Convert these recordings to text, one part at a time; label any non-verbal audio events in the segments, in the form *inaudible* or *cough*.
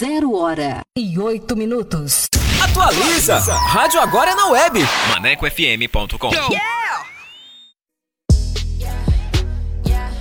Zero hora e oito minutos. Atualiza! Rádio Agora é na web. ManecoFM.com. Yeah!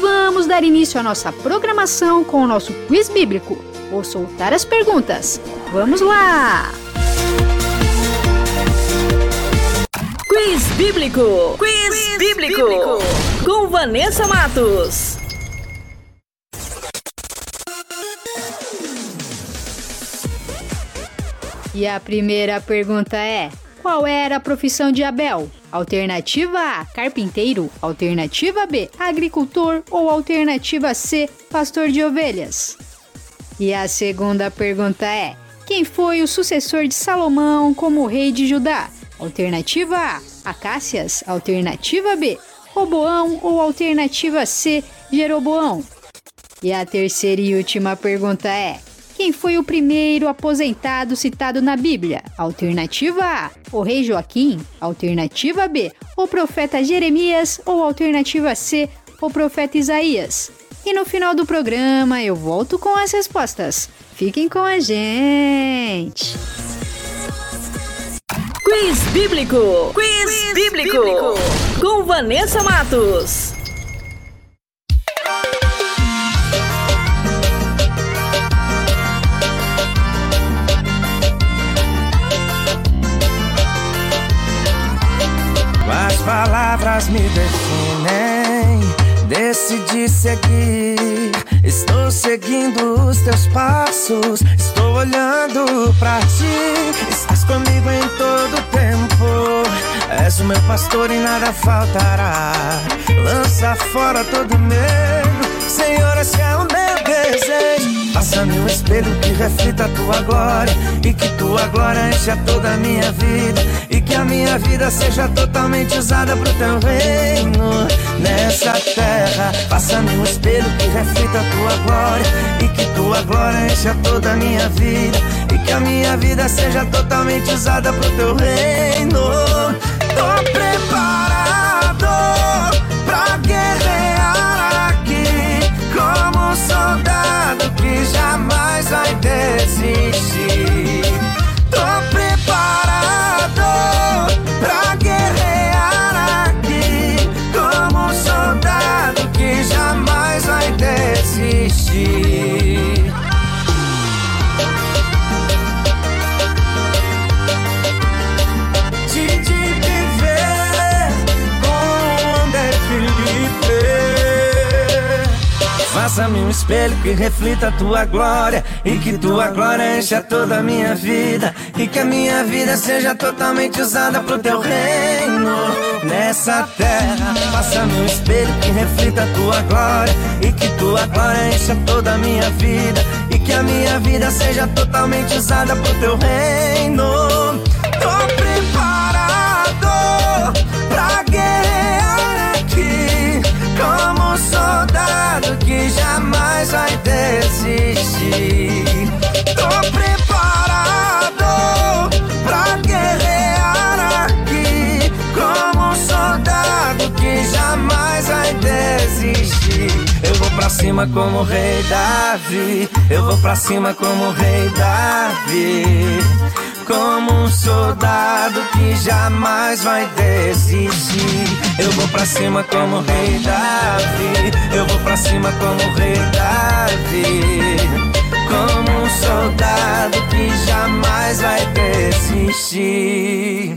Vamos dar início à nossa programação com o nosso quiz bíblico. Vou soltar as perguntas. Vamos lá! Quiz Bíblico! Quiz, bíblico. bíblico! Com Vanessa Matos. E a primeira pergunta é: qual era a profissão de Abel? Alternativa A, carpinteiro. Alternativa B, agricultor. Ou alternativa C, pastor de ovelhas? E a segunda pergunta é: Quem foi o sucessor de Salomão como rei de Judá? Alternativa A, Acácias. Alternativa B, Roboão. Ou alternativa C, Jeroboão. E a terceira e última pergunta é: quem foi o primeiro aposentado citado na Bíblia? Alternativa A, o rei Joaquim. Alternativa B, o profeta Jeremias. Ou alternativa C, o profeta Isaías. E no final do programa eu volto com as respostas. Fiquem com a gente! Quiz Bíblico! Quiz, bíblico. bíblico! Com Vanessa Matos. Palavras me definem, decidi seguir. Estou seguindo os teus passos, estou olhando pra ti. Estás comigo em todo tempo. És o meu pastor e nada faltará. Lança fora todo medo, Senhor, esse é o meu desejo. Faça-me um espelho que reflita a tua glória E que tua glória encha toda a minha vida E que a minha vida seja totalmente usada pro teu reino Nessa terra. Faça-me um espelho que reflita a tua glória E que tua glória encha toda a minha vida E que a minha vida seja totalmente usada pro teu reino. Tô preparado Faça-me um espelho que reflita a tua glória E que tua glória encha toda a minha vida E que a minha vida seja totalmente usada pro teu reino. Nessa terra Faça-me um espelho que reflita a tua glória E que tua glória encha toda a minha vida E que a minha vida seja totalmente usada pro teu reino. Tô soldado que jamais vai desistir. Tô preparado pra guerrear aqui, como soldado que jamais vai desistir. Eu vou pra cima como o rei Davi, eu vou pra cima como o rei Davi. Como um soldado que jamais vai desistir. Eu vou pra cima como rei Davi. Eu vou pra cima como rei Davi. Como um soldado que jamais vai desistir.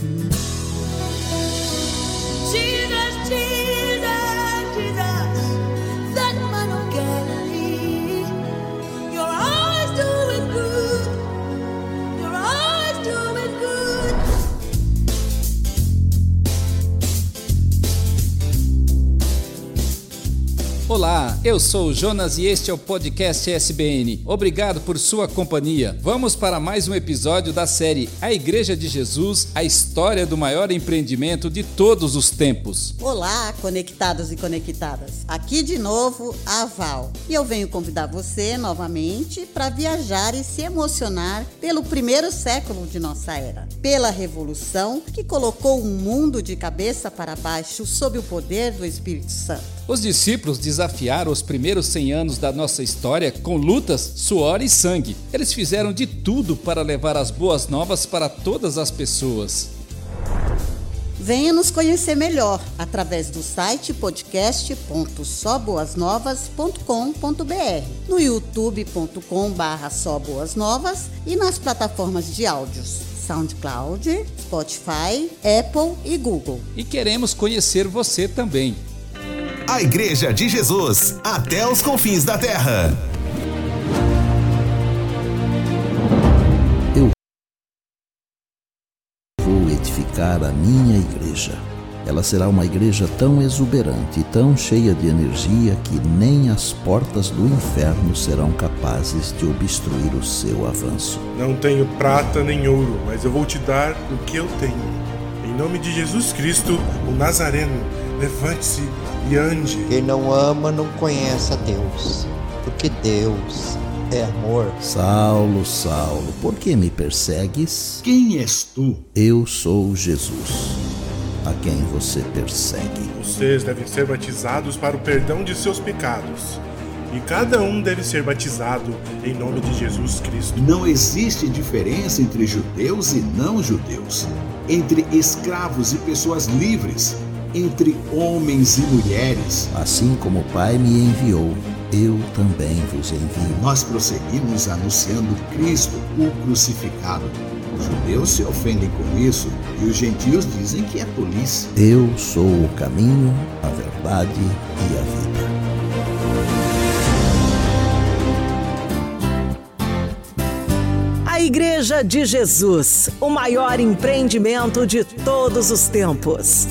Olá, eu sou o Jonas e este é o podcast SBN. Obrigado por sua companhia. Vamos para mais um episódio da série A Igreja de Jesus, a história do maior empreendimento de todos os tempos. Olá, conectados e conectadas. Aqui de novo a Val. E eu venho convidar você novamente para viajar e se emocionar pelo primeiro século de nossa era, pela revolução que colocou o mundo de cabeça para baixo sob o poder do Espírito Santo. Os discípulos desafiaram os primeiros 100 anos da nossa história com lutas, suor e sangue. Eles fizeram de tudo para levar as boas novas para todas as pessoas. Venha nos conhecer melhor através do site podcast.soboasnovas.com.br, no youtube.com/barra Novas e nas plataformas de áudios SoundCloud, Spotify, Apple e Google. E queremos conhecer você também. A Igreja de Jesus, até os confins da terra. Eu vou edificar a minha igreja. Ela será uma igreja tão exuberante e tão cheia de energia que nem as portas do inferno serão capazes de obstruir o seu avanço. Não tenho prata nem ouro, mas eu vou te dar o que eu tenho. Em nome de Jesus Cristo, o Nazareno, levante-se e ande. Quem não ama não conhece a Deus, porque Deus é amor. Saulo, Saulo, por que me persegues? Quem és tu? Eu sou Jesus, a quem você persegue. Vocês devem ser batizados para o perdão de seus pecados. E cada um deve ser batizado em nome de Jesus Cristo. Não existe diferença entre judeus e não judeus, entre escravos e pessoas livres, entre homens e mulheres. Assim como o Pai me enviou, eu também vos envio. Nós prosseguimos anunciando Cristo, o crucificado. Os judeus se ofendem com isso e os gentios dizem que é tolice. Eu sou o caminho, a verdade e a vida. A Igreja de Jesus, o maior empreendimento de todos os tempos.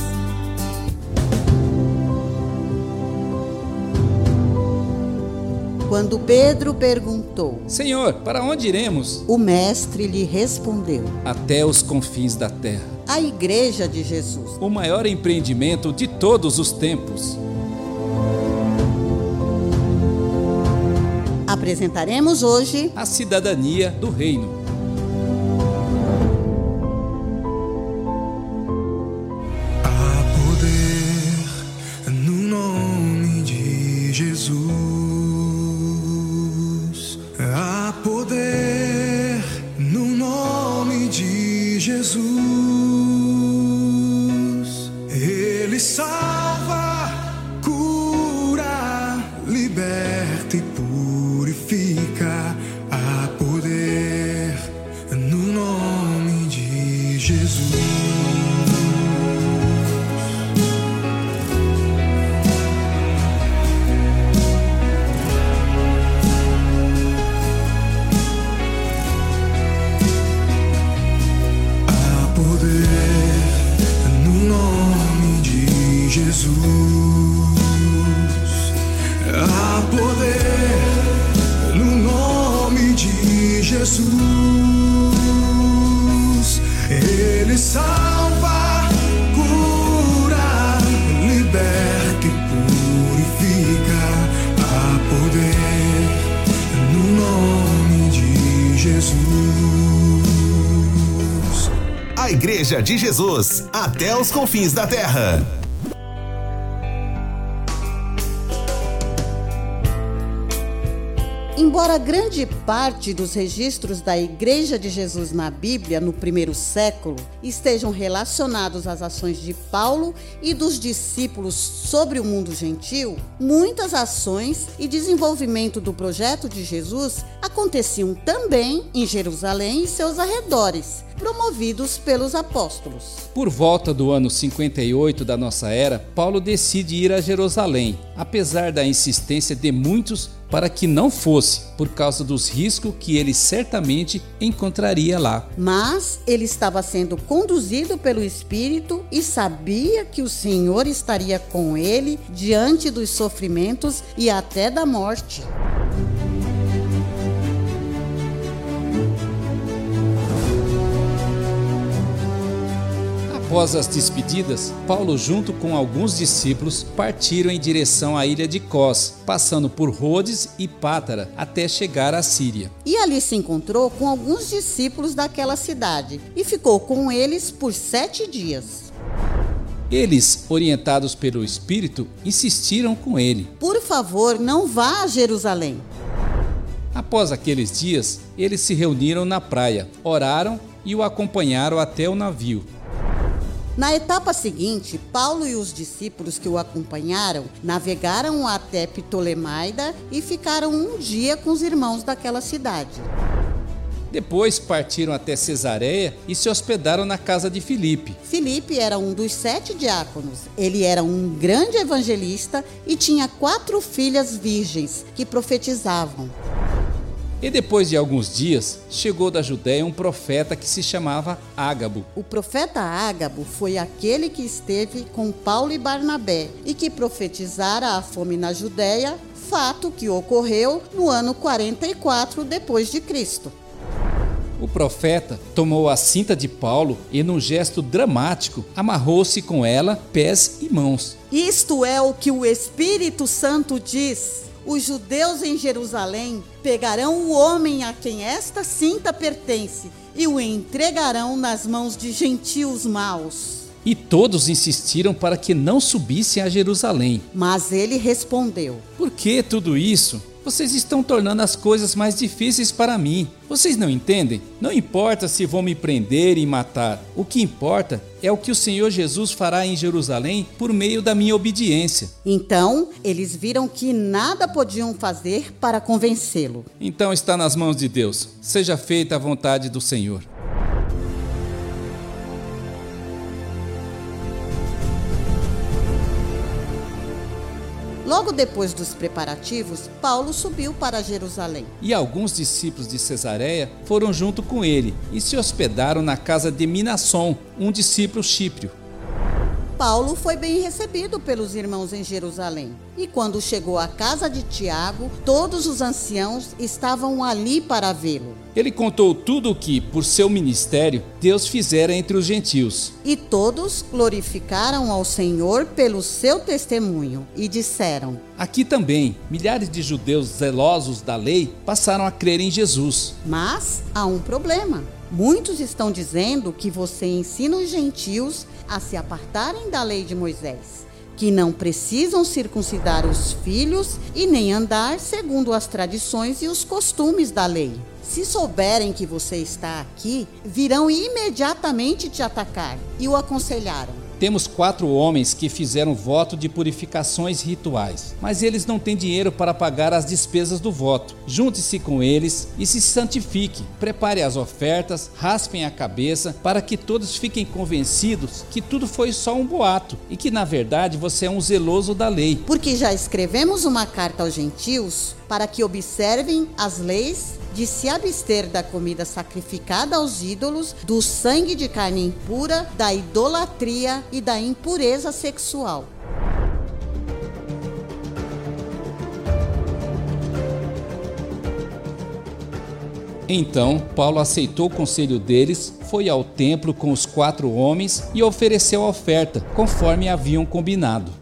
Quando Pedro perguntou: Senhor, para onde iremos? O mestre lhe respondeu: Até os confins da terra. A Igreja de Jesus, o maior empreendimento de todos os tempos. Apresentaremos hoje a cidadania do reino. Igreja de Jesus, até os confins da terra. Embora grande parte dos registros da Igreja de Jesus na Bíblia no primeiro século estejam relacionados às ações de Paulo e dos discípulos sobre o mundo gentil, muitas ações e desenvolvimento do projeto de Jesus aconteciam também em Jerusalém e seus arredores, promovidos pelos apóstolos. Por volta do ano 58 da nossa era, Paulo decide ir a Jerusalém. Apesar da insistência de muitos, para que não fosse, por causa dos riscos que ele certamente encontraria lá. Mas ele estava sendo conduzido pelo Espírito e sabia que o Senhor estaria com ele diante dos sofrimentos e até da morte. Após as despedidas, Paulo, junto com alguns discípulos, partiram em direção à ilha de Cós, passando por Rhodes e Pátara até chegar à Síria. E ali se encontrou com alguns discípulos daquela cidade e ficou com eles por sete dias. Eles, orientados pelo Espírito, insistiram com ele. Por favor, não vá a Jerusalém. Após aqueles dias, eles se reuniram na praia, oraram e o acompanharam até o navio. Na etapa seguinte, Paulo e os discípulos que o acompanharam navegaram até Ptolemaida e ficaram um dia com os irmãos daquela cidade. Depois partiram até Cesareia e se hospedaram na casa de Filipe. Filipe era um dos sete diáconos. Ele era um grande evangelista e tinha quatro filhas virgens que profetizavam. E depois de alguns dias, chegou da Judéia um profeta que se chamava Ágabo. O profeta Ágabo foi aquele que esteve com Paulo e Barnabé e que profetizara a fome na Judéia, fato que ocorreu no ano 44 depois de Cristo. O profeta tomou a cinta de Paulo e, num gesto dramático, amarrou-se com ela pés e mãos. Isto é o que o Espírito Santo diz. Os judeus em Jerusalém pegarão o homem a quem esta cinta pertence e o entregarão nas mãos de gentios maus. E todos insistiram para que não subissem a Jerusalém. Mas ele respondeu: Por que tudo isso? Vocês estão tornando as coisas mais difíceis para mim. Vocês não entendem? Não importa se vão me prender e matar. O que importa é o que o Senhor Jesus fará em Jerusalém por meio da minha obediência. Então, eles viram que nada podiam fazer para convencê-lo. Então está nas mãos de Deus. Seja feita a vontade do Senhor. Logo depois dos preparativos, Paulo subiu para Jerusalém. E alguns discípulos de Cesareia foram junto com ele e se hospedaram na casa de Minasson, um discípulo chíprio. Paulo foi bem recebido pelos irmãos em Jerusalém. E quando chegou à casa de Tiago, todos os anciãos estavam ali para vê-lo. Ele contou tudo o que, por seu ministério, Deus fizera entre os gentios. E todos glorificaram ao Senhor pelo seu testemunho e disseram: Aqui também, milhares de judeus zelosos da lei passaram a crer em Jesus. Mas há um problema. Muitos estão dizendo que você ensina os gentios a se apartarem da lei de Moisés, que não precisam circuncidar os filhos e nem andar segundo as tradições e os costumes da lei. Se souberem que você está aqui, virão imediatamente te atacar. E o aconselharam. Temos quatro homens que fizeram voto de purificações rituais, mas eles não têm dinheiro para pagar as despesas do voto. Junte-se com eles e se santifique. Prepare as ofertas, raspem a cabeça, para que todos fiquem convencidos que tudo foi só um boato e que na verdade você é um zeloso da lei. Porque já escrevemos uma carta aos gentios para que observem as leis de se abster da comida sacrificada aos ídolos, do sangue de carne impura, da idolatria e da impureza sexual. Então Paulo aceitou o conselho deles, foi ao templo com os quatro homens e ofereceu a oferta, conforme haviam combinado.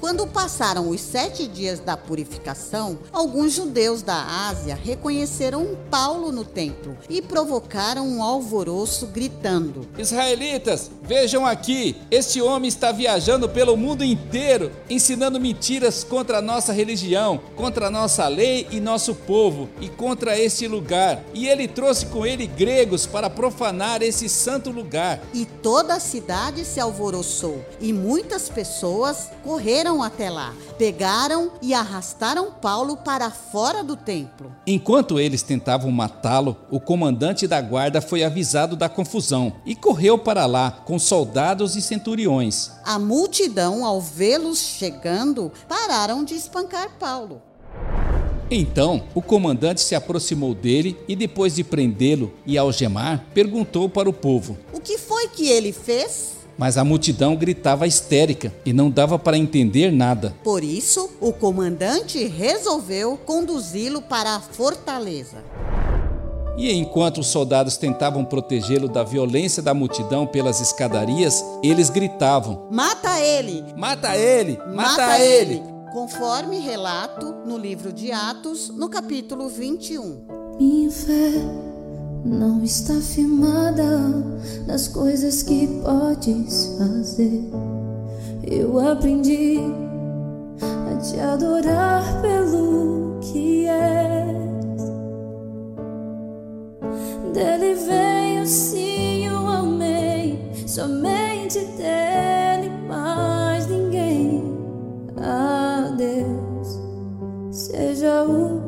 Quando passaram os sete dias da purificação, alguns judeus da Ásia reconheceram Paulo no templo e provocaram um alvoroço gritando: Israelitas, vejam aqui, este homem está viajando pelo mundo inteiro, ensinando mentiras contra a nossa religião, contra a nossa lei e nosso povo, e contra este lugar. E ele trouxe com ele gregos para profanar esse santo lugar. E toda a cidade se alvoroçou, e muitas pessoas correram até lá, pegaram e arrastaram Paulo para fora do templo. Enquanto eles tentavam matá-lo, o comandante da guarda foi avisado da confusão e correu para lá com soldados e centuriões. A multidão, ao vê-los chegando, pararam de espancar Paulo. Então, o comandante se aproximou dele e, depois de prendê-lo e algemar, perguntou para o povo: O que foi que ele fez? Mas a multidão gritava histérica e não dava para entender nada. Por isso, o comandante resolveu conduzi-lo para a fortaleza. E enquanto os soldados tentavam protegê-lo da violência da multidão pelas escadarias, eles gritavam: Mata ele! Mata ele! Mata, ele! Conforme relato no livro de Atos, no capítulo 21. Minha fé não está firmada nas coisas que podes fazer. Eu aprendi a te adorar pelo que és. Dele veio sim o amém, somente dele mais ninguém. A Deus seja o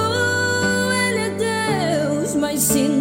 Deus.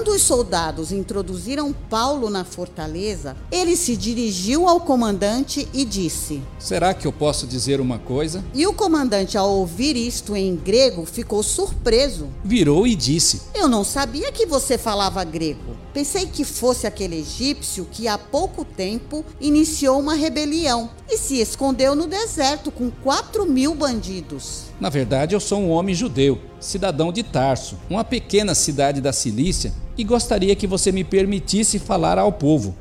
Quando os soldados introduziram Paulo na fortaleza, ele se dirigiu ao comandante e disse: Será que eu posso dizer uma coisa? E o comandante, ao ouvir isto em grego, ficou surpreso. Virou e disse: Eu não sabia que você falava grego. Pensei que fosse aquele egípcio que há pouco tempo iniciou uma rebelião e se escondeu no deserto com quatro mil bandidos. Na verdade, eu sou um homem judeu, cidadão de Tarso, uma pequena cidade da Cilícia, e gostaria que você me permitisse falar ao povo.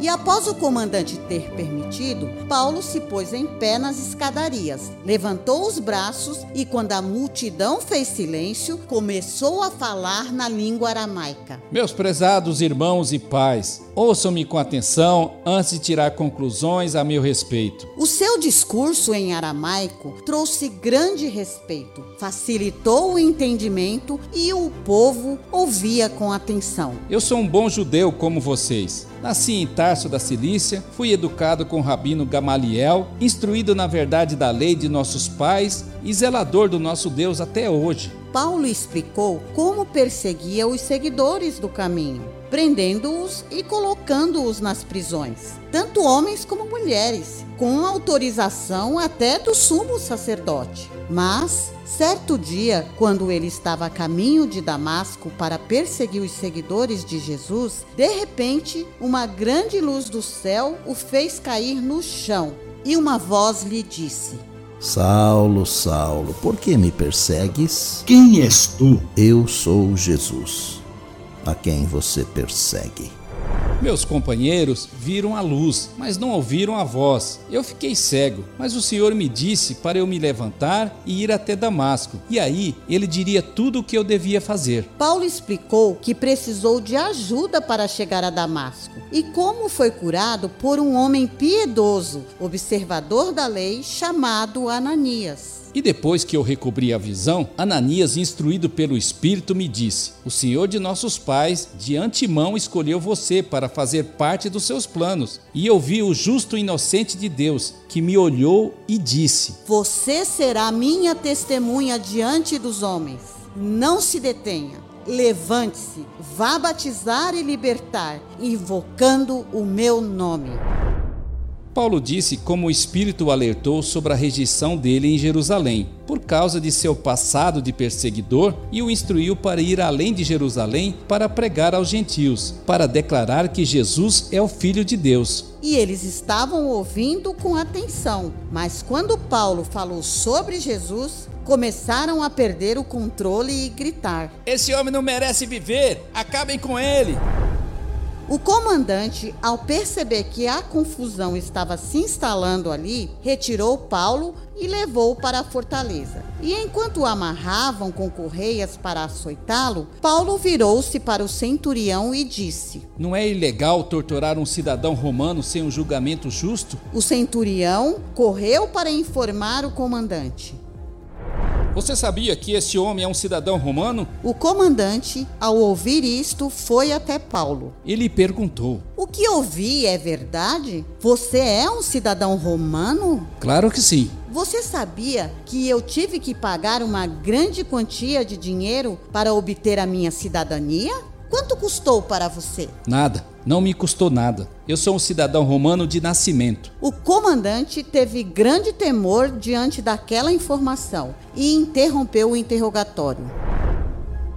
E após o comandante ter permitido, Paulo se pôs em pé nas escadarias, levantou os braços e, quando a multidão fez silêncio, começou a falar na língua aramaica. Meus prezados irmãos e pais, ouçam-me com atenção antes de tirar conclusões a meu respeito. O seu discurso em aramaico trouxe grande respeito, facilitou o entendimento e o povo ouvia com atenção. Eu sou um bom judeu como vocês. Nasci em Tarso da Cilícia, fui educado com o rabino Gamaliel, instruído na verdade da lei de nossos pais e zelador do nosso Deus até hoje. Paulo explicou como perseguia os seguidores do caminho, prendendo-os e colocando-os nas prisões, tanto homens como mulheres, com autorização até do sumo sacerdote. Mas, certo dia, quando ele estava a caminho de Damasco para perseguir os seguidores de Jesus, de repente, uma grande luz do céu o fez cair no chão, e uma voz lhe disse: Saulo, Saulo, por que me persegues? Quem és tu? Eu sou Jesus, a quem você persegue. Meus companheiros viram a luz, mas não ouviram a voz. Eu fiquei cego, mas o Senhor me disse para eu me levantar e ir até Damasco. E aí ele diria tudo o que eu devia fazer. Paulo explicou que precisou de ajuda para chegar a Damasco e como foi curado por um homem piedoso, observador da lei, chamado Ananias. E depois que eu recobri a visão, Ananias, instruído pelo Espírito, me disse: O Senhor de nossos pais, de antemão, escolheu você para fazer parte dos seus planos. E eu vi o justo inocente de Deus, que me olhou e disse: Você será minha testemunha diante dos homens. Não se detenha. Levante-se, vá batizar e libertar, invocando o meu nome. Paulo disse como o Espírito o alertou sobre a rejeição dele em Jerusalém, por causa de seu passado de perseguidor, e o instruiu para ir além de Jerusalém para pregar aos gentios, para declarar que Jesus é o Filho de Deus. E eles estavam ouvindo com atenção, mas quando Paulo falou sobre Jesus, começaram a perder o controle e gritar: Esse homem não merece viver! Acabem com ele! O comandante, ao perceber que a confusão estava se instalando ali, retirou Paulo e levou-o para a fortaleza. E enquanto o amarravam com correias para açoitá-lo, Paulo virou-se para o centurião e disse: Não é ilegal torturar um cidadão romano sem um julgamento justo? O centurião correu para informar o comandante. Você sabia que esse homem é um cidadão romano? O comandante, ao ouvir isto, foi até Paulo. Ele perguntou: O que ouvi é verdade? Você é um cidadão romano? Claro que sim. Você sabia que eu tive que pagar uma grande quantia de dinheiro para obter a minha cidadania? Quanto custou para você? Nada, não me custou nada. Eu sou um cidadão romano de nascimento. O comandante teve grande temor diante daquela informação e interrompeu o interrogatório.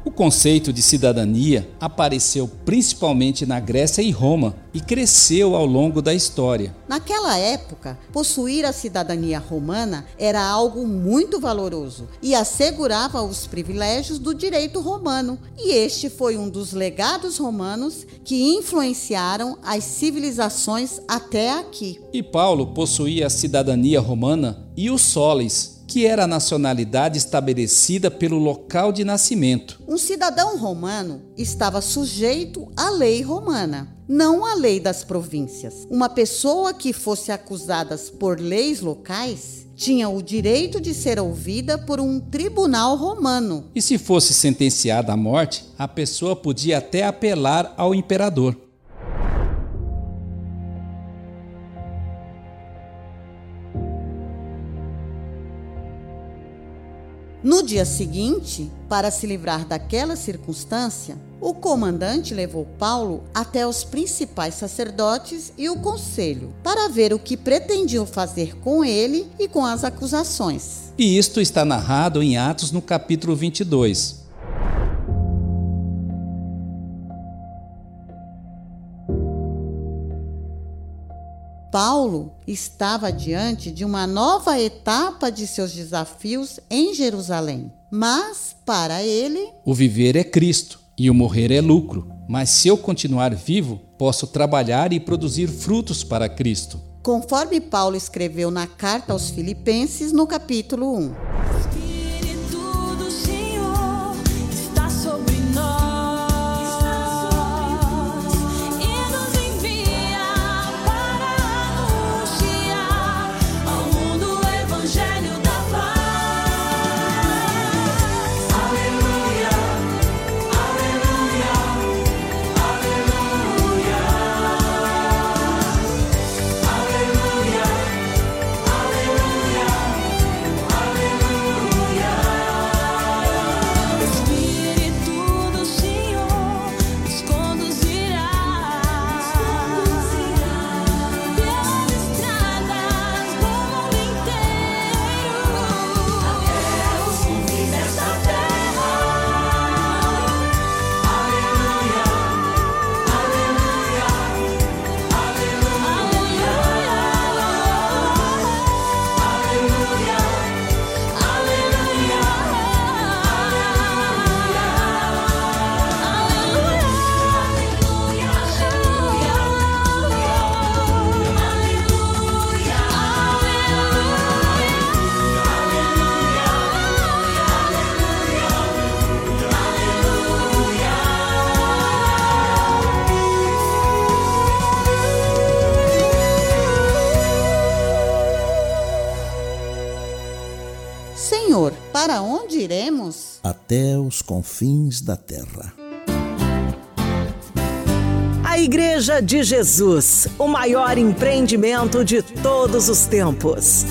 O conceito de cidadania apareceu principalmente na Grécia e Roma e cresceu ao longo da história. Naquela época, possuir a cidadania romana era algo muito valoroso e assegurava os privilégios do direito romano. E este foi um dos legados romanos que influenciaram as civilizações até aqui. E Paulo possuía a cidadania romana e o solis, que era a nacionalidade estabelecida pelo local de nascimento. Um cidadão romano estava sujeito à lei romana, não à lei das províncias. Uma pessoa que fosse acusada por leis locais tinha o direito de ser ouvida por um tribunal romano. E se fosse sentenciada à morte, a pessoa podia até apelar ao imperador. No dia seguinte, para se livrar daquela circunstância, o comandante levou Paulo até os principais sacerdotes e o conselho para ver o que pretendiam fazer com ele e com as acusações. E isto está narrado em Atos no capítulo 22. Paulo estava diante de uma nova etapa de seus desafios em Jerusalém. Mas, para ele, O viver é Cristo e o morrer é lucro. Mas se eu continuar vivo, posso trabalhar e produzir frutos para Cristo. conforme Paulo escreveu na carta aos Filipenses, no capítulo 1. Confins da terra. A Igreja de Jesus, o maior empreendimento de todos os tempos.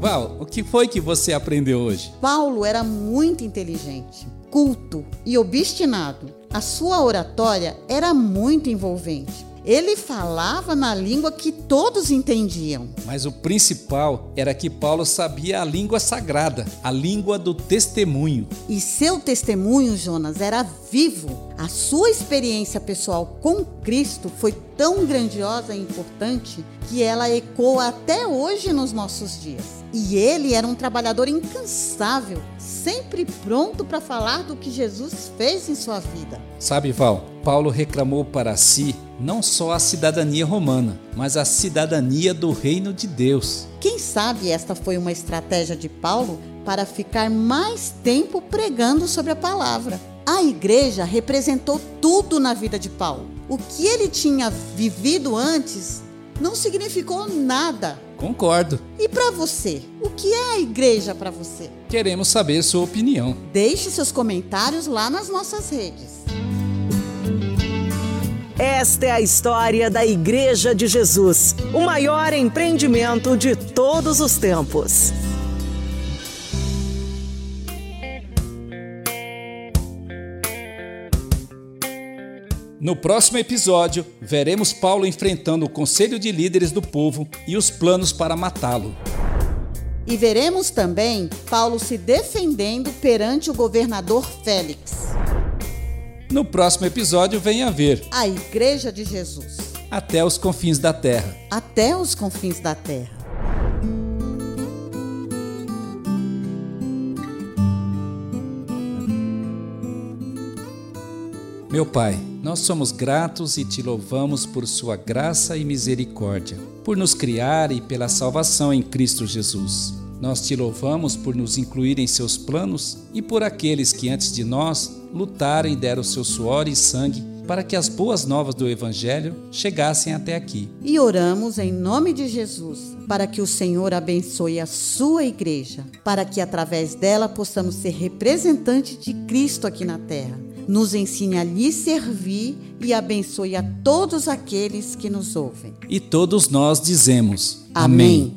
Val, o que foi que você aprendeu hoje? Paulo era muito inteligente, culto e obstinado. A sua oratória era muito envolvente. Ele falava na língua que todos entendiam. Mas o principal era que Paulo sabia a língua sagrada, a língua do testemunho. E seu testemunho, Jonas, era vivo, a sua experiência pessoal com Cristo foi tão grandiosa e importante que ela ecoa até hoje nos nossos dias. E ele era um trabalhador incansável, sempre pronto para falar do que Jesus fez em sua vida. Sabe, Val, Paulo reclamou para si não só a cidadania romana, mas a cidadania do reino de Deus. Quem sabe esta foi uma estratégia de Paulo para ficar mais tempo pregando sobre a palavra. A igreja representou tudo na vida de Paulo. O que ele tinha vivido antes não significou nada. Concordo. E para você, o que é a igreja para você? Queremos saber sua opinião. Deixe seus comentários lá nas nossas redes. Esta é a história da Igreja de Jesus, o maior empreendimento de todos os tempos. No próximo episódio, veremos Paulo enfrentando o conselho de líderes do povo e os planos para matá-lo. E veremos também Paulo se defendendo perante o governador Félix. No próximo episódio, venha ver A Igreja de Jesus. Até os confins da terra. Até os confins da terra. Meu Pai, nós somos gratos e te louvamos por sua graça e misericórdia, por nos criar e pela salvação em Cristo Jesus. Nós te louvamos por nos incluir em seus planos e por aqueles que antes de nós lutaram e deram seu suor e sangue para que as boas novas do Evangelho chegassem até aqui. E oramos em nome de Jesus, para que o Senhor abençoe a sua igreja, para que através dela possamos ser representantes de Cristo aqui na terra. Nos ensine a lhe servir e abençoe a todos aqueles que nos ouvem. E todos nós dizemos: Amém.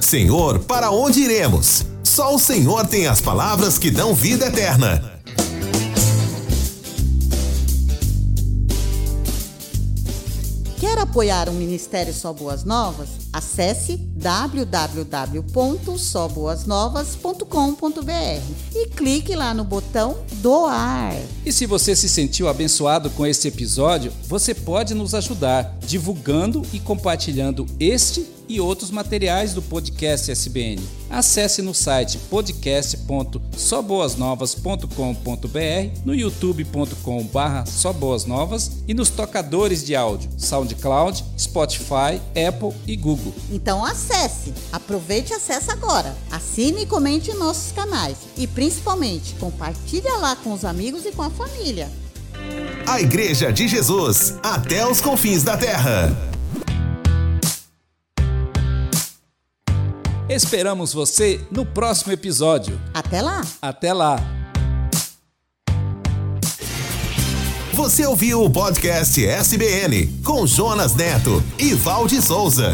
Senhor, para onde iremos? Só o Senhor tem as palavras que dão vida eterna. Apoiar o Ministério Só Boas Novas? Acesse www.soboasnovas.com.br e clique lá no botão doar. E se você se sentiu abençoado com este episódio, você pode nos ajudar divulgando e compartilhando este e outros materiais do podcast SBN. Acesse no site podcast.soboasnovas.com.br, no soboasnovas e nos tocadores de áudio SoundCloud, Spotify, Apple e Google. Então acesse, aproveite e acesse agora. Assine e comente em nossos canais e principalmente compartilhe lá com os amigos e com a família. A Igreja de Jesus, até os confins da terra. Esperamos você no próximo episódio. Até lá! Até lá! Você ouviu o podcast SBN com Jonas Neto e Valde Souza.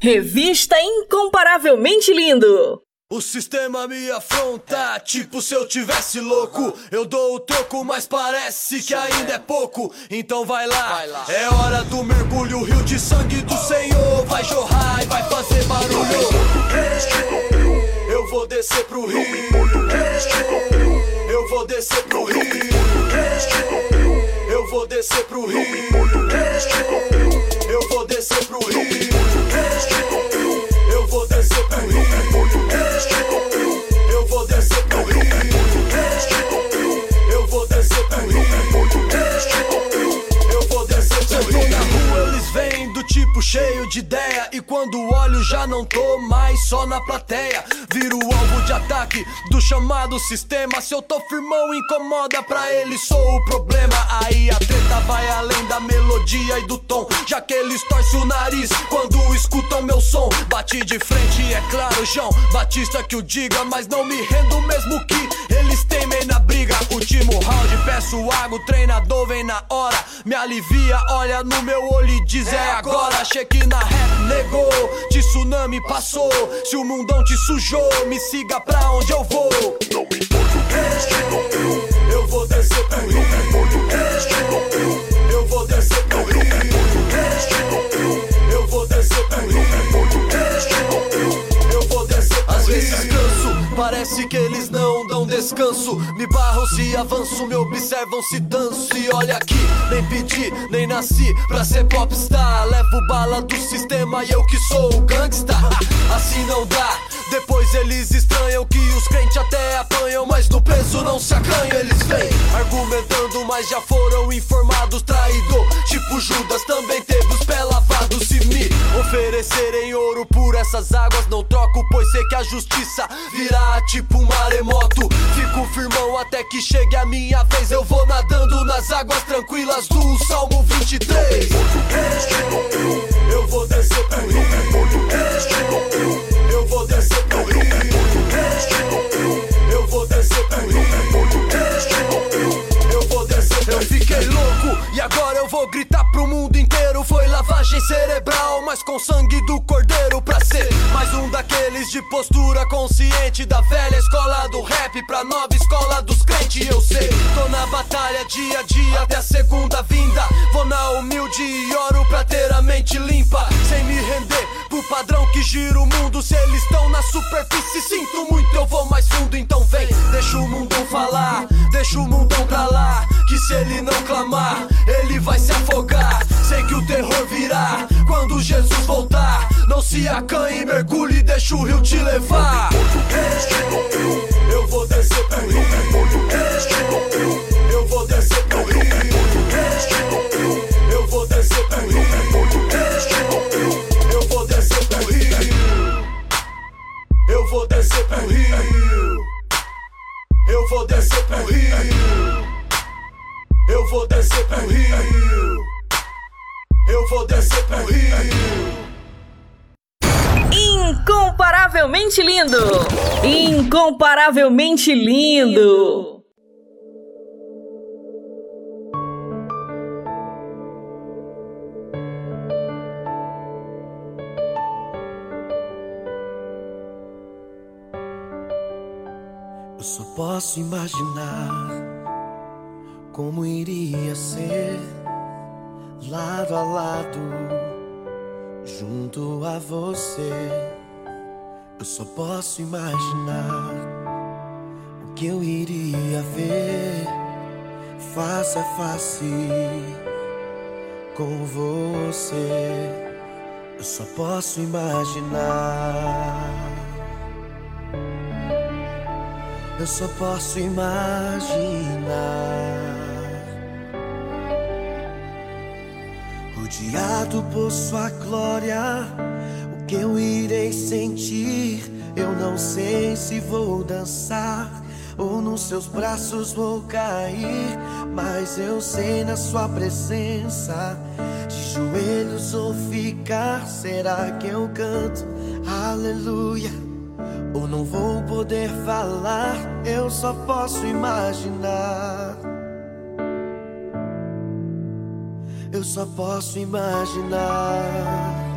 Revista Incomparavelmente Lindo. O sistema me afronta, tipo se eu tivesse louco. Eu dou o troco, mas parece que ainda é pouco. Então vai lá, é hora do mergulho. O rio de sangue do Senhor vai jorrar e vai fazer barulho. Eu vou descer pro rio. Eu vou descer pro rio. Eu vou descer pro rio. Eu vou descer pro rio. Tipo cheio de ideia. E quando olho já não tô mais só na plateia. Viro alvo de ataque do chamado sistema. Se eu tô firmão, incomoda pra eles, sou o problema. Aí a treta vai além da melodia e do tom. Já que eles torcem o nariz quando escutam meu som. Bati de frente, é claro, João Batista que o diga. Mas não me rendo mesmo que eles temem na briga. Último round, peço água, o treinador vem na hora. Me alivia, olha no meu olho e diz é agora. Cheque na rap, negou, tsunami passou. Se o mundão te sujou, me siga pra onde eu vou. Não me importa o que eles digam, eu. Eu vou descer pro rio. Não me importa o que eles digam, eu. Eu vou descer pro rio. Não me importa o que eles digam, eu. Eu vou descer pro rio. Não me importa o que eles digam, eu. Eu vou descer pro rio. Às vezes canso, parece descanso. Me barram se avanço, me observam se danço. E olha aqui, nem pedi, nem nasci pra ser popstar. Levo bala do sistema e eu que sou o gangsta. *laughs* Assim não dá. Depois eles estranham que os crentes até apanham, mas no peso não se acanham. Eles vêm argumentando, mas já foram informados. Traidor, tipo Judas, também teve os pés lavados. Se me oferecerem ouro por essas águas, não troco, pois sei que a justiça virá tipo um maremoto. Fico firmão até que chegue a minha vez. Eu vou nadando nas águas tranquilas do Salmo 23. Eu vou descer pro rio. Eu vou descer pro rio. Pra nova escola dos crentes. Eu sei, tô na batalha dia a dia até a segunda vinda. Vou na humilde e oro pra ter a mente limpa, sem me render pro padrão que gira o mundo. Se eles estão na superfície, sinto muito, eu vou mais fundo. Então vem, deixa o mundão falar, deixa o mundão pra lá. Que se ele não clamar, ele vai se afogar. Sei que o terror virá quando Jesus voltar. Não se acanhe, mergulhe e deixa o rio te levar. Eu vou descer Incomparavelmente lindo! Eu só posso imaginar como iria ser lado a lado, junto a você. Eu só posso imaginar o que eu iria ver face a face com você. Eu só posso imaginar. Eu só posso imaginar rodeado por sua glória. Que eu irei sentir? Eu não sei se vou dançar ou nos seus braços vou cair, mas eu sei na sua presença. De joelhos ou ficar, será que eu canto? Aleluia. Ou não vou poder falar, eu só posso imaginar. Eu só posso imaginar.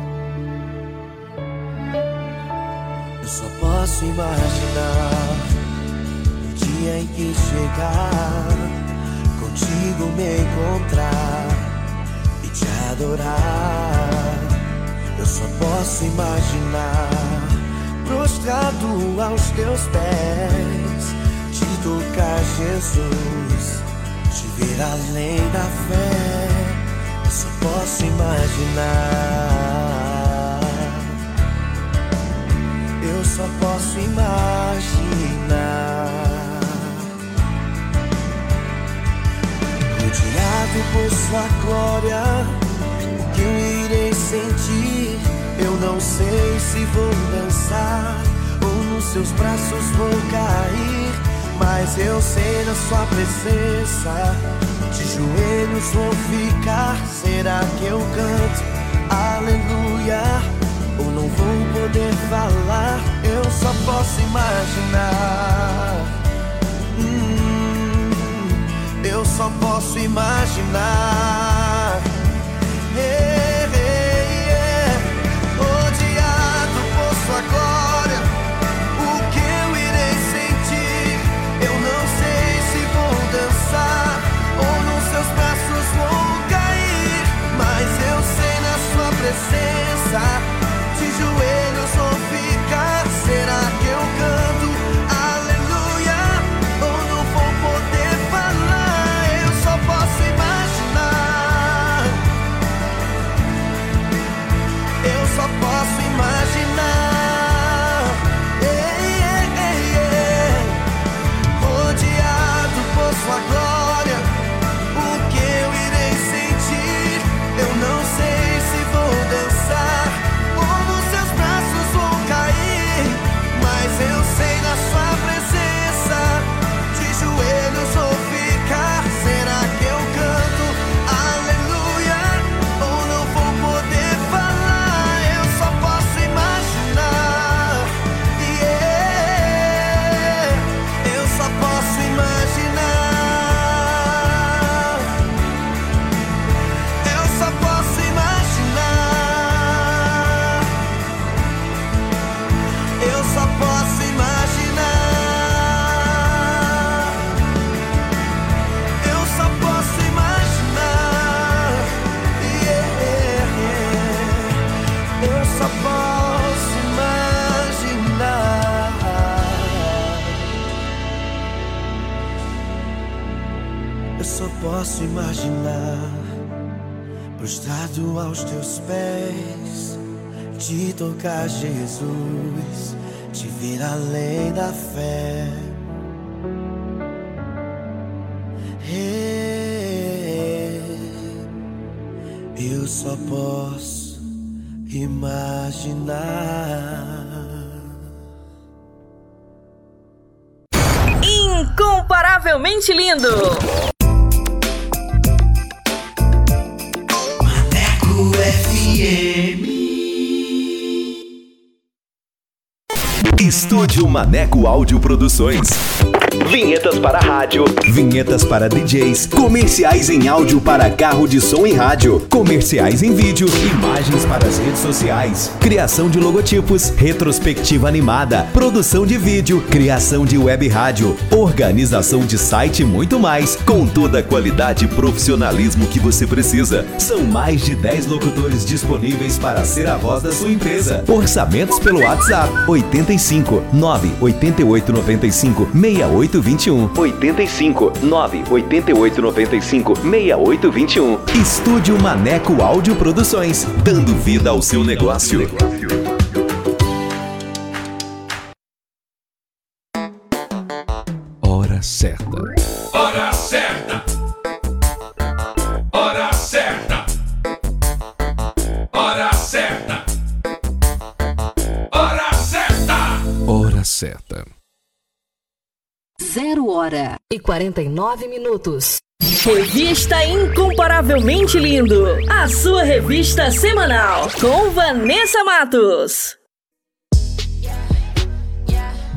Eu só posso imaginar o dia em que chegar, contigo me encontrar e te adorar. Eu só posso imaginar prostrado aos teus pés, te tocar, Jesus, te ver além da fé. Eu só posso imaginar. Só posso imaginar. Rodeado por sua glória, o que eu irei sentir? Eu não sei se vou dançar ou nos seus braços vou cair, mas eu sei na sua presença. De joelhos vou ficar. Será que eu canto? Aleluia. Ou não vou poder falar? Eu só posso imaginar. Hum, eu só posso imaginar. Hey, Áudio Produções. Vinhetas para rádio. Vinhetas para DJs. Comerciais em áudio para carro de som e rádio. Comerciais em vídeo. Imagens para as redes sociais. Criação de logotipos. Retrospectiva animada. Produção de vídeo. Criação de web rádio. Organização de site e muito mais. Com toda a qualidade e profissionalismo que você precisa. São mais de 10 locutores disponíveis para ser a voz da sua empresa. Orçamentos pelo WhatsApp 85 988 95 6821 85 988 95 6821 Estúdio Maneco Áudio Produções, dando vida ao seu negócio. zero hora e 49 minutos. Revista Incomparavelmente Lindo, a sua revista semanal com Vanessa Matos.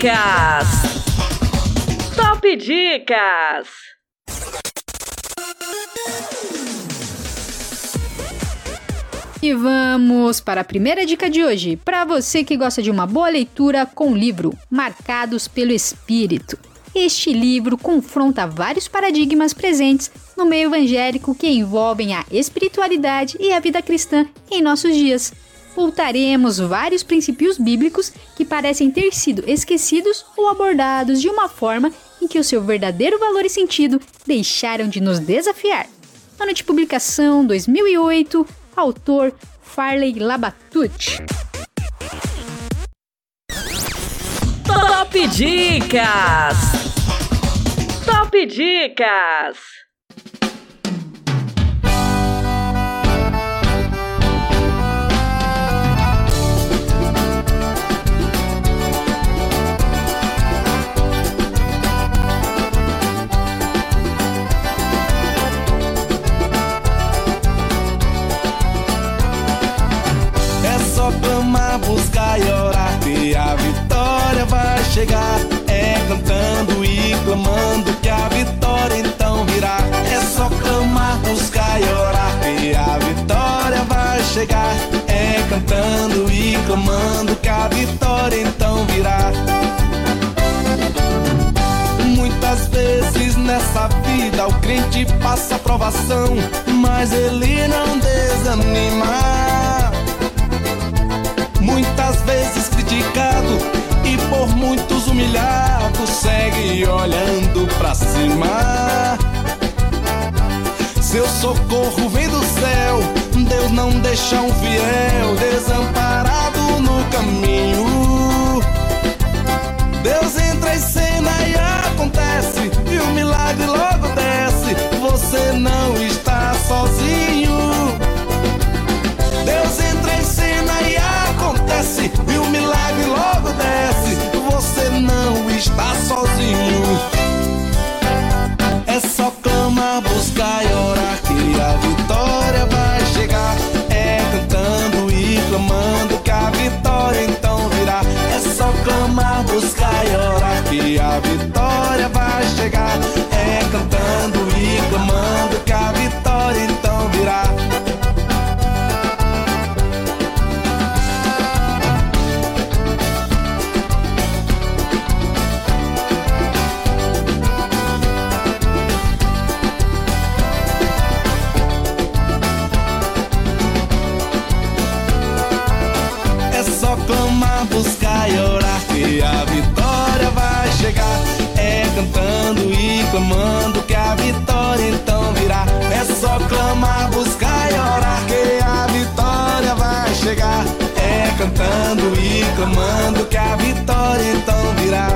Dicas! Top Dicas! E vamos para a primeira dica de hoje, para você que gosta de uma boa leitura com o livro Marcados pelo Espírito. Este livro confronta vários paradigmas presentes no meio evangélico que envolvem a espiritualidade e a vida cristã em nossos dias. Voltaremos vários princípios bíblicos que parecem ter sido esquecidos ou abordados de uma forma em que o seu verdadeiro valor e sentido deixaram de nos desafiar. Ano de publicação 2008, autor Farley Labatut. Top Dicas! Top Dicas! Só clamar, buscar e orar que a vitória vai chegar. É cantando e clamando que a vitória então virá. É só clamar, buscar e orar que a vitória vai chegar. É cantando e clamando que a vitória então virá. Muitas vezes nessa vida o crente passa provação, mas ele não desanima muitas vezes criticado e por muitos humilhado, segue olhando pra cima. Seu socorro vem do céu, Deus não deixa um fiel desamparado no caminho. Deus entra em cena e acontece, e o milagre logo desce. Você não está sozinho. E o milagre logo desce. Você não está sozinho. Clamando que a vitória então virá.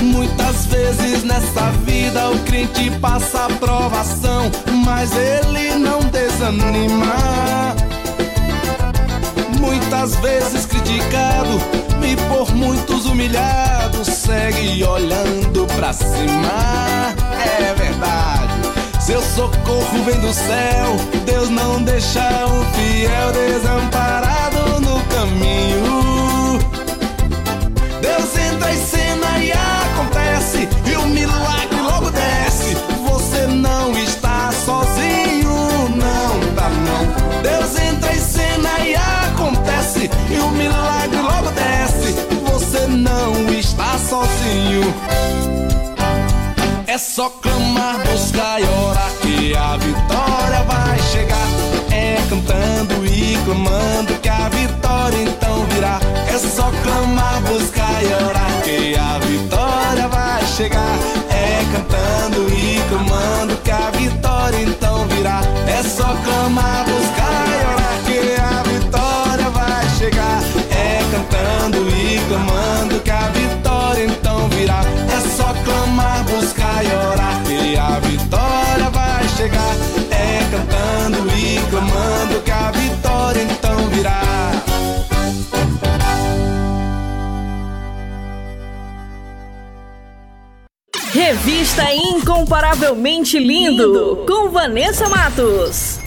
Muitas vezes nessa vida o crente passa provação, mas ele não desanima. Muitas vezes criticado e por muitos humilhado, segue olhando pra cima. É verdade. Seu socorro vem do céu, Deus não deixa um fiel desamparado no caminho. Deus entra em cena e acontece, e o milagre logo desce. Você não está sozinho, não tá não. Deus entra em cena e acontece, e o milagre logo desce. Você não está sozinho. É só clamar, buscar e orar que a vitória vai chegar. É cantando e clamando que a vitória então virá. É só clamar, buscar e orar que a vitória vai chegar. É cantando e clamando que a vitória então virá. É só clamar, buscar e orar que a vitória vai chegar. É cantando e clamando que a vitória então virá. É só clamar, buscar e orar que a vitória vai chegar. Clamando que a vitória então virá. Revista Incomparavelmente Lindo, com Vanessa Matos.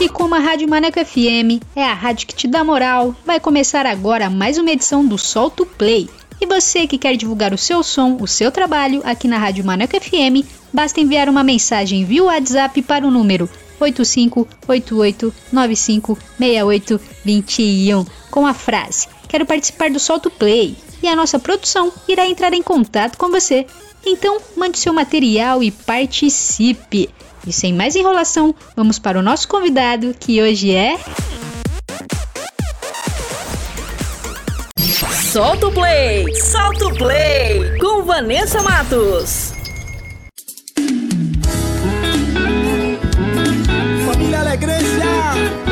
E como a Rádio Maneco FM é a rádio que te dá moral, vai começar agora mais uma edição do Solto Play. E você que quer divulgar o seu som, o seu trabalho aqui na Rádio Maneco FM, basta enviar uma mensagem via WhatsApp para o número 8588956821 com a frase Quero participar do Solto Play e a nossa produção irá entrar em contato com você. Então, mande seu material e participe. E sem mais enrolação, vamos para o nosso convidado, que hoje é. Solta o play! Solta o play! Com Vanessa Matos. Família Alegrecia!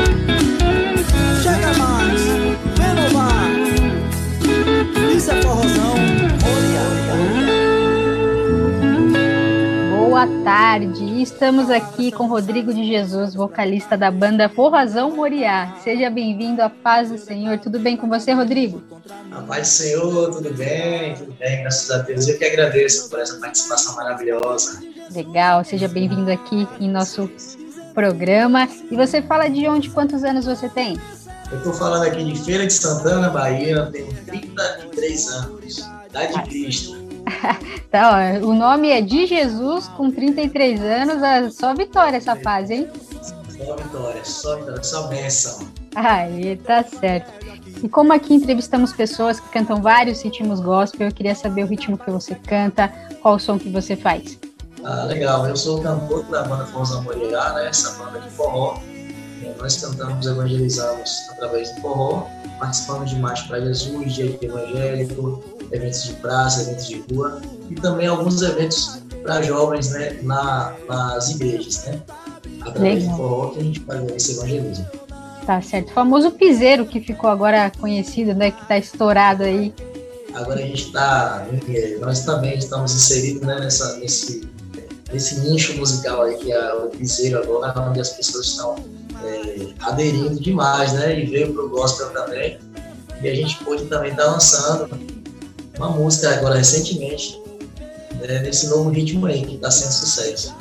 Boa tarde! Estamos aqui com Rodrigo de Jesus, vocalista da banda Forrazão Moriá. Seja bem-vindo à paz do Senhor. Tudo bem com você, Rodrigo? A paz do Senhor, tudo bem? Tudo bem, graças a Deus. Eu que agradeço por essa participação maravilhosa. Legal, seja bem-vindo aqui em nosso programa. E você fala de onde, quantos anos você tem? Eu estou falando aqui de Feira de Santana, Bahia, tenho 33 anos, idade de Cristo. *laughs* Ó, o nome é de Jesus, com 33 anos, é só vitória essa fase, hein? Só vitória, só vitória, só bênção. Aí, tá certo. E como aqui entrevistamos pessoas que cantam vários ritmos gospel, eu queria saber o ritmo que você canta, qual o som que você faz. Ah, legal, eu sou o cantor da banda Forza Moriá, né? Essa banda de forró. É, nós cantamos, evangelizamos através do forró, participamos de Marcha para Jesus, dia evangélico, eventos de praça, eventos de rua e também alguns eventos para jovens né, na, nas igrejas, né? Através Legal. do forró que a gente faz esse evangelismo. Tá certo. O famoso piseiro que ficou agora conhecido, né? Que tá estourado aí. Agora a gente está, nós também estamos inseridos né, nessa, nesse, nesse nicho musical aí que é o piseiro agora, onde as pessoas estão é, aderindo demais, né? E veio pro gospel também. E a gente pôde também estar lançando uma música agora recentemente, né, nesse novo ritmo aí, que está sendo sucesso.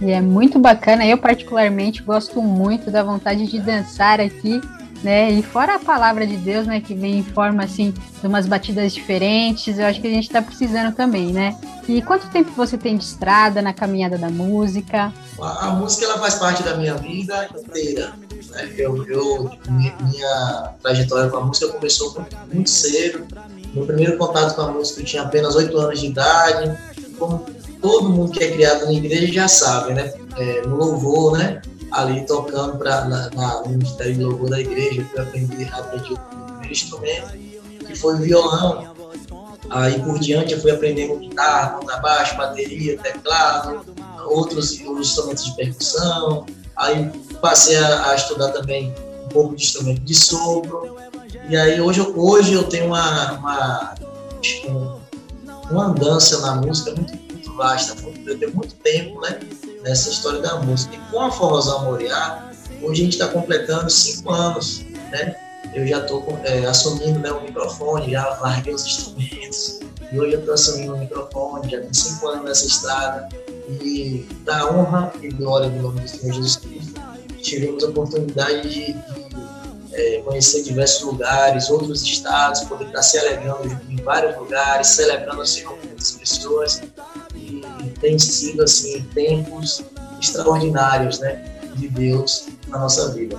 E é muito bacana. Eu, particularmente, gosto muito da vontade de dançar aqui, né? E fora a palavra de Deus, né? Que vem em forma, assim, de umas batidas diferentes. Eu acho que a gente tá precisando também, né? E quanto tempo você tem de estrada na caminhada da música? A, a música ela faz parte da minha vida inteira. Né? Eu, eu, minha, minha trajetória com a música começou muito cedo. Meu primeiro contato com a música eu tinha apenas 8 anos de idade. Como todo mundo que é criado na igreja já sabe, né? É, no louvor, né? Ali tocando pra, na, na, no Ministério de Louvor da igreja, eu aprendi, aprendi o primeiro instrumento, que foi o violão. Aí por diante eu fui aprendendo guitarra, contrabaixo, bateria, teclado, outros instrumentos de percussão. Aí passei a, a, estudar também um pouco de instrumento de sopro. E aí hoje, hoje eu tenho uma, uma, uma andança na música muito, muito vasta. Eu tenho muito tempo né, nessa história da música. E com a Forrozão Moriá, hoje a gente está completando cinco anos. Né? Eu já estou é, assumindo né, o microfone, já larguei os instrumentos. E hoje eu estou assumindo o microfone, já tenho cinco anos nessa estrada. E da honra e glória do nome do Senhor Jesus Cristo, tivemos a oportunidade de, é, conhecer diversos lugares, outros estados, poder estar se alegrando em vários lugares, celebrando Senhor com muitas pessoas. E tem sido, assim, tempos extraordinários, né, de Deus na nossa vida.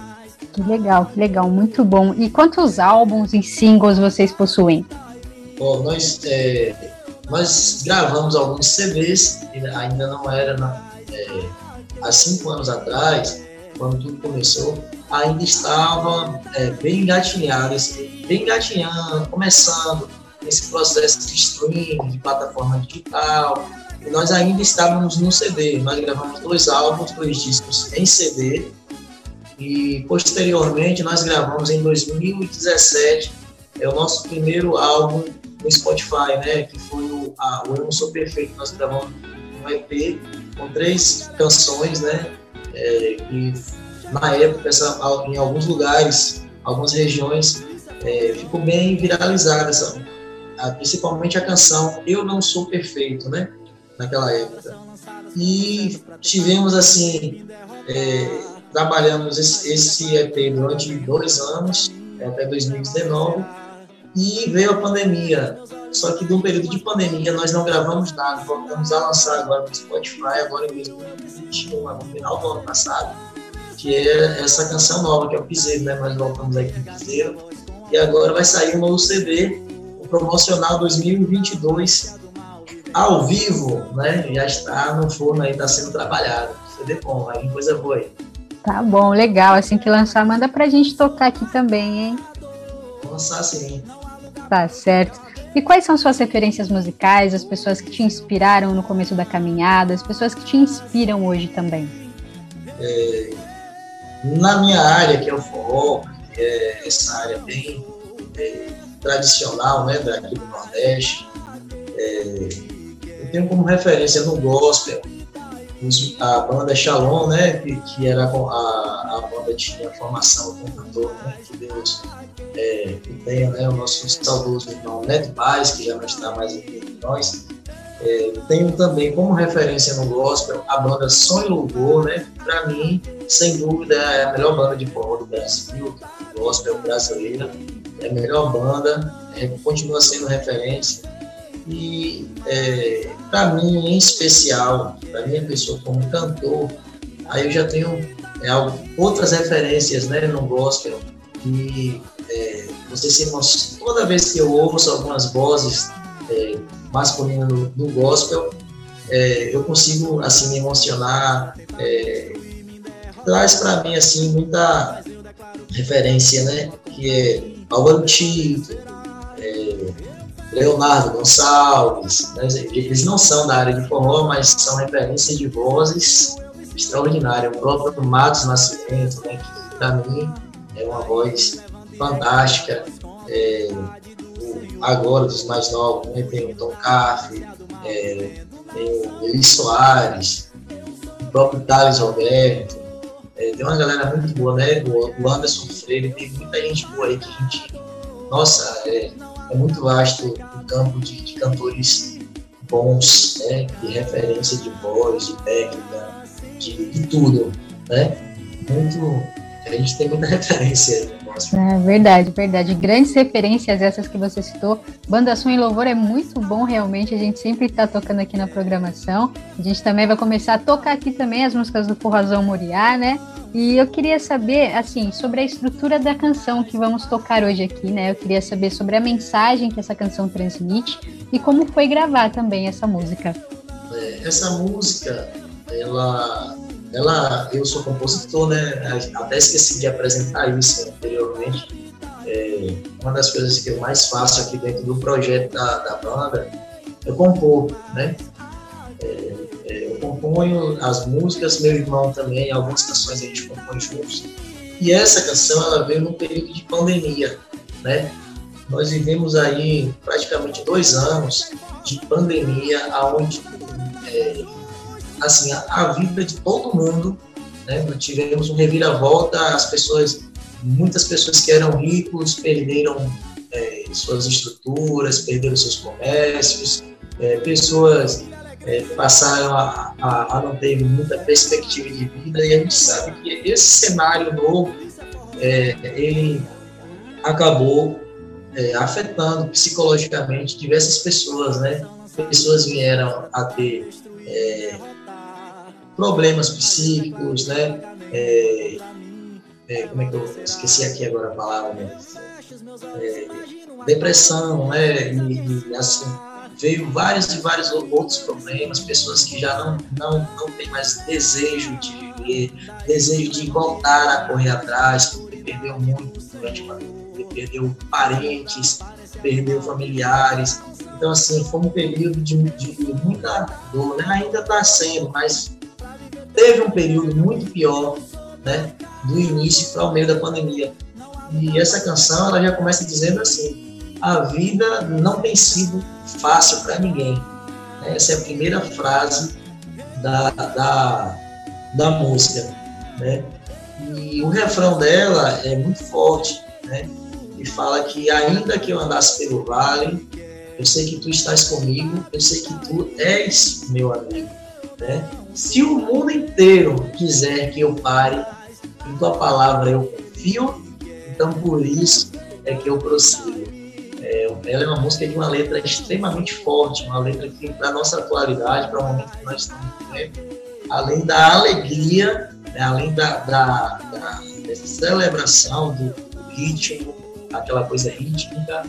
Que legal, que legal, muito bom. E quantos álbuns e singles vocês possuem? Bom, nós, é, nós gravamos alguns CDs, ainda não era na, é, há cinco anos atrás, quando tudo começou, ainda estava é, bem engatinhado, assim, bem engatinhando, começando esse processo de streaming, de plataforma digital, e nós ainda estávamos no CD. Nós gravamos dois álbuns, dois discos em CD, e posteriormente nós gravamos em 2017 é o nosso primeiro álbum no Spotify, né? Que foi o, a, o Eu Não Sou Perfeito. Nós gravamos um EP com três canções, né? É, que na época, essa, em alguns lugares, algumas regiões, é, ficou bem viralizada, essa, a, principalmente a canção Eu Não Sou Perfeito, né? Naquela época. E tivemos, assim, é, trabalhamos esse, esse EP durante dois anos, até 2019, e veio a pandemia. Só que num período de pandemia nós não gravamos nada, voltamos a lançar agora no Spotify, agora em 2021, no final do ano passado, que é essa canção nova, que é o Piseiro, né? Nós voltamos aqui no Piseiro. E agora vai sair um novo CD, o Promocional 2022, ao vivo, né? Já está no forno aí, está sendo trabalhado. CD bom, aí coisa boa aí. Tá bom, legal. Assim que lançar, manda pra gente tocar aqui também, hein? Vou lançar sim. Tá certo. E quais são suas referências musicais, as pessoas que te inspiraram no começo da caminhada, as pessoas que te inspiram hoje também? É, na minha área, que é o forró, que é essa área bem é, tradicional, né, daqui do Nordeste, é, eu tenho como referência no gospel a banda Shalom, né, que, que era a, a banda tinha formação com cantor, né, que Deus é, que tenha né, o nosso saudoso irmão Neto Paz, que já não está mais aqui entre nós. É, tenho também como referência no gospel a banda Sonho Louvor, né, que para mim, sem dúvida, é a melhor banda de forró do Brasil, gospel brasileira, é a melhor banda, é, continua sendo referência. E é, para mim, em especial, para minha pessoa como cantor, aí eu já tenho é, outras referências né, no gospel que é, você se emociona. Toda vez que eu ouço algumas vozes é, masculinas do, gospel, é, eu consigo assim me emocionar. É, traz para mim assim muita referência, né? Que é Álvaro Tito, é, Leonardo Gonçalves. Né? Eles não são da área de forró, mas são referência de vozes extraordinárias. O próprio Matos Nascimento, né? Que para mim é uma voz fantástica. É, o- agora dos mais novos, né? Tem o Tom Caff, é, tem o Eli Soares, o próprio Thales Roberto. É, tem uma galera muito boa, né? O, o Anderson Freire, tem muita gente boa aí que a gente. Nossa, é, é muito vasto o campo de, de cantores bons, né? De referência de voz, de técnica, de, de tudo, né? Muito. A gente tem muita *laughs* referência É verdade, verdade. Grandes referências essas que você citou. Banda Som e Louvor é muito bom, realmente. A gente sempre está tocando aqui na programação. A gente também vai começar a tocar aqui também as músicas do Forrazão Moriá, né? E eu queria saber, assim, sobre a estrutura da canção que vamos tocar hoje aqui, né? Eu queria saber sobre a mensagem que essa canção transmite e como foi gravar também essa música. É, essa música, ela, ela, eu sou compositor, né? Até esqueci de apresentar isso anteriormente. É, uma das coisas que eu mais faço aqui dentro do projeto da, da banda é compor, né? É, é, eu componho as músicas, meu irmão também, algumas canções a gente compõe juntos. E essa canção, ela veio num período de pandemia, né? Nós vivemos aí praticamente dois anos de pandemia, aonde é, assim, a, vida de todo mundo, né? Tivemos um reviravolta, as pessoas, muitas pessoas que eram ricos perderam é, suas estruturas, perderam seus comércios, é, pessoas é, passaram a, a, a não ter muita perspectiva de vida e a gente sabe que esse cenário novo, é, ele acabou é, afetando psicologicamente diversas pessoas, né? Pessoas vieram a ter é, problemas psíquicos, né? É, é, como é que eu esqueci aqui agora a palavra? Né? É, depressão, né? E, e, assim veio vários e vários outros problemas, pessoas que já não não não têm mais desejo de viver, desejo de voltar a correr atrás, porque perdeu muito durante a pandemia, perdeu parentes, perdeu familiares. Então, assim, foi um período de, de muita dor, né? Ainda está sendo, mas teve um período muito pior, né? Do início para o meio da pandemia. E essa canção, ela já começa dizendo assim, a vida não tem sido fácil para ninguém. Essa é a primeira frase da, da, da música, né? E o refrão dela é muito forte, né? E fala que ainda que eu andasse pelo vale, eu sei que tu estás comigo, eu sei que tu és meu amigo, né? Se o mundo inteiro quiser que eu pare, em tua palavra eu confio, então por isso é que eu prossigo. É, ela é uma música de uma letra extremamente forte, uma letra que, para a nossa atualidade, para o momento que nós estamos vivendo, além da alegria, né, além da, da, da celebração do, do, ritmo, aquela coisa rítmica,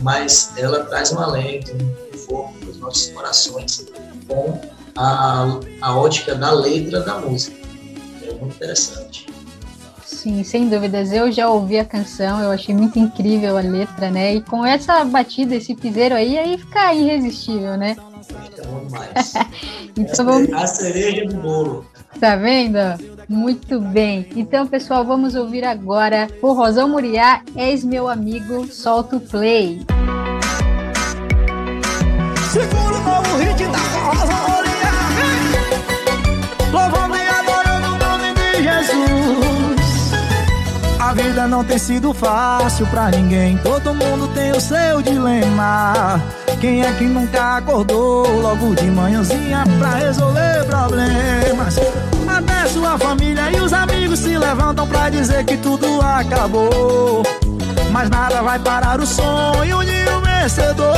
mas ela traz um alento, um conforto para os nossos corações com a, a ótica da letra da música. É muito interessante. Sim, sem dúvidas. Eu já ouvi a canção, eu achei muito incrível a letra, né? E com essa batida, esse piseiro aí, aí fica irresistível, né? Bom demais. *laughs* então vamos... A cereja do bolo. Tá vendo? Muito bem. Então, pessoal, vamos ouvir agora o Rosão Muriá, És Meu Amigo, solta o play. Segura o novo hit da Rosão vida não tem sido fácil pra ninguém. Todo mundo tem o seu dilema. Quem é que nunca acordou logo de manhãzinha pra resolver problemas? Até sua família e os amigos se levantam pra dizer que tudo acabou. Mas nada vai parar o sonho de um vencedor.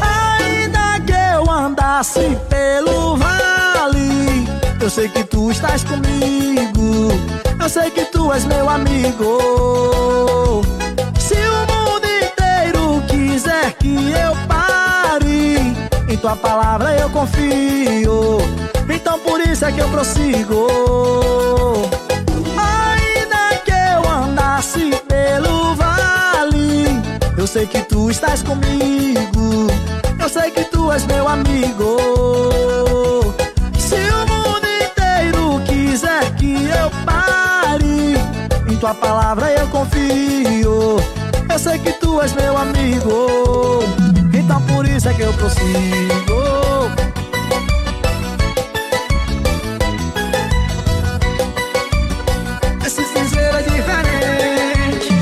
Ainda que eu andasse pelo vale, eu sei que tu estás comigo. Eu sei que tu és meu amigo. Se o mundo inteiro quiser que eu pare, em tua palavra eu confio. Então por isso é que eu prossigo. Ainda que eu andasse pelo vale, eu sei que tu estás comigo. Eu sei que tu és meu amigo. Tua palavra eu confio. Eu sei que tu és meu amigo. Então por isso é que eu prossigo. Esse é diferente.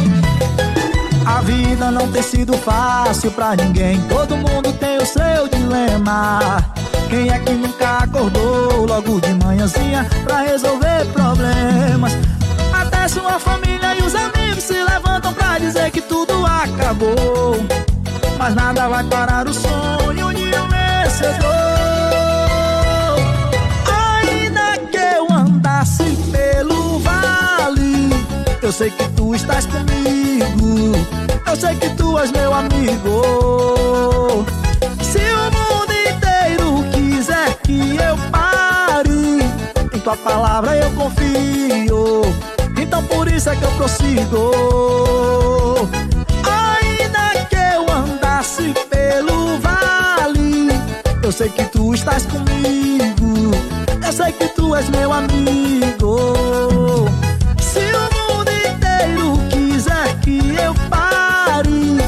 A vida não tem sido fácil pra ninguém. Todo mundo tem o seu dilema. Quem é que nunca acordou logo de manhãzinha pra resolver problemas? Sua família e os amigos se levantam pra dizer que tudo acabou. Mas nada vai parar o sonho de um vencedor. Ainda que eu andasse pelo vale, eu sei que tu estás comigo. Eu sei que tu és meu amigo. Se o mundo inteiro quiser que eu pare, em tua palavra eu confio. Então por isso é que eu prossigo. Ainda que eu andasse pelo vale, eu sei que tu estás comigo. Eu sei que tu és meu amigo. Se o mundo inteiro quiser que eu pare,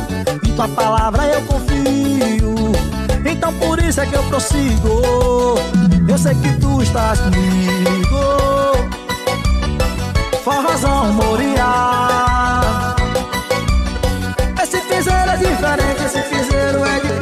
em tua palavra eu confio. Então por isso é que eu prossigo. Eu sei que tu estás comigo. Forrozão Moriá. Esse piseiro é diferente, esse piseiro é.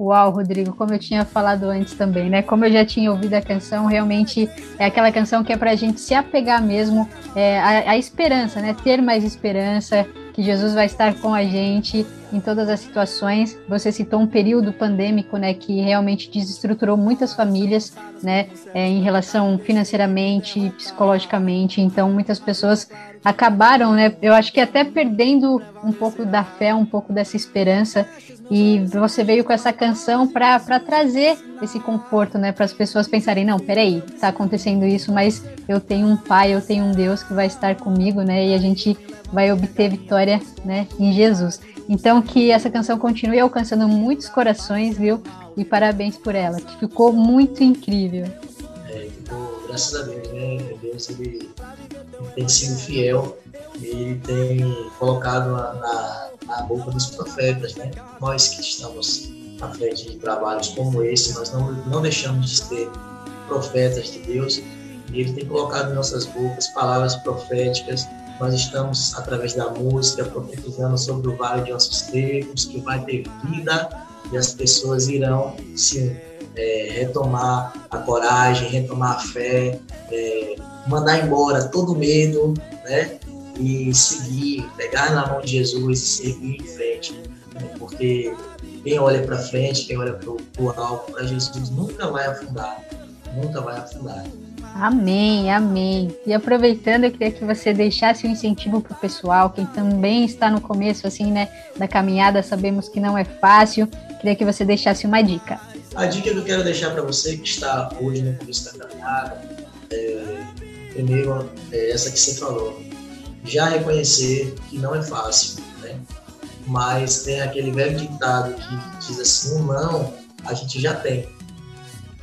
Uau, Rodrigo, como eu tinha falado antes também, né? Como eu já tinha ouvido a canção, realmente é aquela canção que é pra gente se apegar mesmo é, a, a esperança, né? Ter mais esperança, que Jesus vai estar com a gente em todas as situações. Você citou um período pandêmico, né, que realmente desestruturou muitas famílias, né, é, em relação financeiramente, psicologicamente. Então, muitas pessoas acabaram, né, eu acho que até perdendo um pouco da fé, um pouco dessa esperança. E você veio com essa canção para trazer esse conforto, né, para as pessoas pensarem, não, peraí, está acontecendo isso, mas eu tenho um pai, eu tenho um Deus que vai estar comigo, né, e a gente vai obter vitória, né, em Jesus. Então que essa canção continue alcançando muitos corações, viu? E parabéns por ela, que ficou muito incrível. É, ficou, graças a Deus, né? Deus ele, tem sido fiel, ele tem colocado na, na, na boca dos profetas, né? Nós que estamos à frente de trabalhos como esse, nós não, não deixamos de ser profetas de Deus, e ele tem colocado em nossas bocas palavras proféticas nós estamos, através da música, profetizando sobre o Vale de Ossos Secos, que vai ter vida e as pessoas irão se é, retomar a coragem, retomar a fé, é, mandar embora todo medo, né? E seguir, pegar na mão de Jesus e seguir em frente. Né? Porque quem olha para frente, quem olha para o alto, para Jesus, nunca vai afundar. Nunca vai afundar. Amém, amém. E aproveitando, eu queria que você deixasse um incentivo para o pessoal, quem também está no começo, assim, né, da caminhada, sabemos que não é fácil. Queria que você deixasse uma dica. A dica que eu quero deixar para você que está hoje no começo da caminhada, é, primeiro, é essa que você falou. Já reconhecer que não é fácil, né? Mas tem aquele velho ditado que diz assim, um não, a gente já tem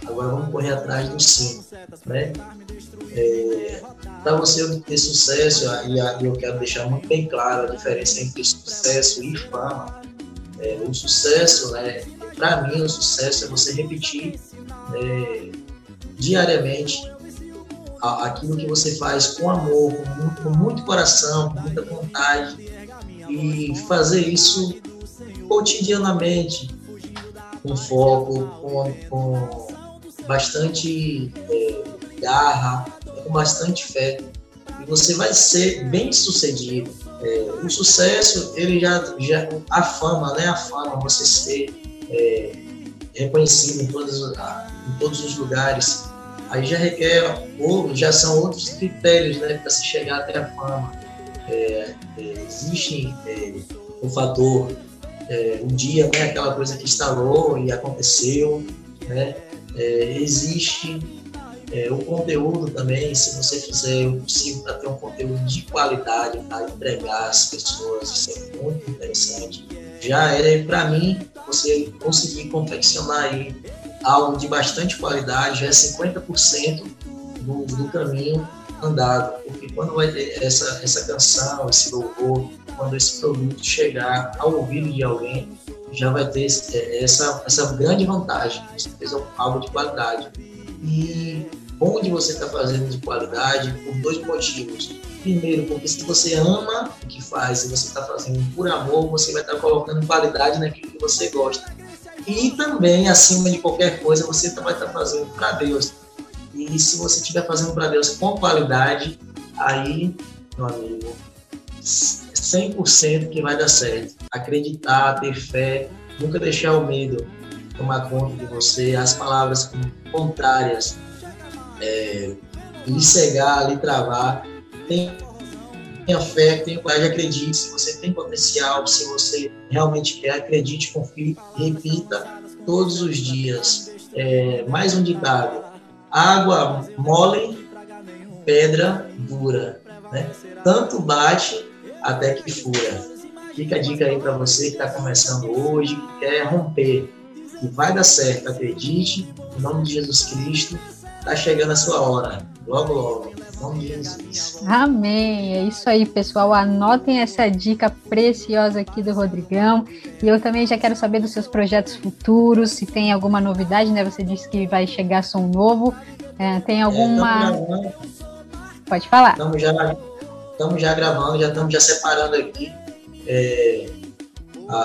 Agora vamos correr atrás do sim, né? É, Para você obter sucesso, e eu quero deixar muito bem claro a diferença entre sucesso e fama. É, o sucesso, né? Para mim, o sucesso é você repetir é, diariamente aquilo que você faz com amor, com muito, com muito coração, com muita vontade e fazer isso cotidianamente, com foco, com, com bastante é, garra, com bastante fé, e você vai ser bem sucedido. É, o sucesso, ele já, já, a fama, né? A fama, você ser é, reconhecido em todos, em todos os lugares, aí já requer, ou já são outros critérios, né? Para se chegar até a fama. é, é, existe é, o fator é, um dia, né, aquela coisa que instalou e aconteceu, né? É, existe é, o conteúdo também, se você fizer o possível para ter um conteúdo de qualidade para entregar às pessoas, isso é muito interessante. Já é, para mim, você conseguir confeccionar aí algo de bastante qualidade, já é 50% do, do caminho andado, porque quando vai ter essa, essa canção, esse louvor, quando esse produto chegar ao ouvido de alguém, já vai ter esse- essa, essa grande vantagem, você fez algo de qualidade. E onde você está fazendo de qualidade, por dois motivos. Primeiro, porque se você ama o que faz, se você está fazendo por amor, você vai estar colocando qualidade naquilo que você gosta. E também, acima de qualquer coisa, você vai estar fazendo para Deus. E se você estiver fazendo para Deus com qualidade, aí, meu amigo, 100% que vai dar certo. Acreditar, ter fé, nunca deixar o medo tomar conta de você, as palavras contrárias, é, lhe cegar, lhe travar. Tenha, fé, tenha coragem, acredite. Se você tem potencial, se você realmente quer, acredite, confie, repita todos os dias. É, mais um ditado: água mole, pedra dura. Né? Tanto bate até que fura. Fica a dica aí para você que está começando hoje, que quer romper, que vai dar certo, acredite, em nome de Jesus Cristo, está chegando a sua hora, logo, logo, em nome de Jesus. Amém. É isso aí, pessoal. Anotem essa dica preciosa aqui do Rodrigão. E eu também já quero saber dos seus projetos futuros, se tem alguma novidade, né? Você disse que vai chegar som novo. É, tem alguma. É, Pode falar. Estamos já, estamos já gravando, já estamos já separando aqui é, a,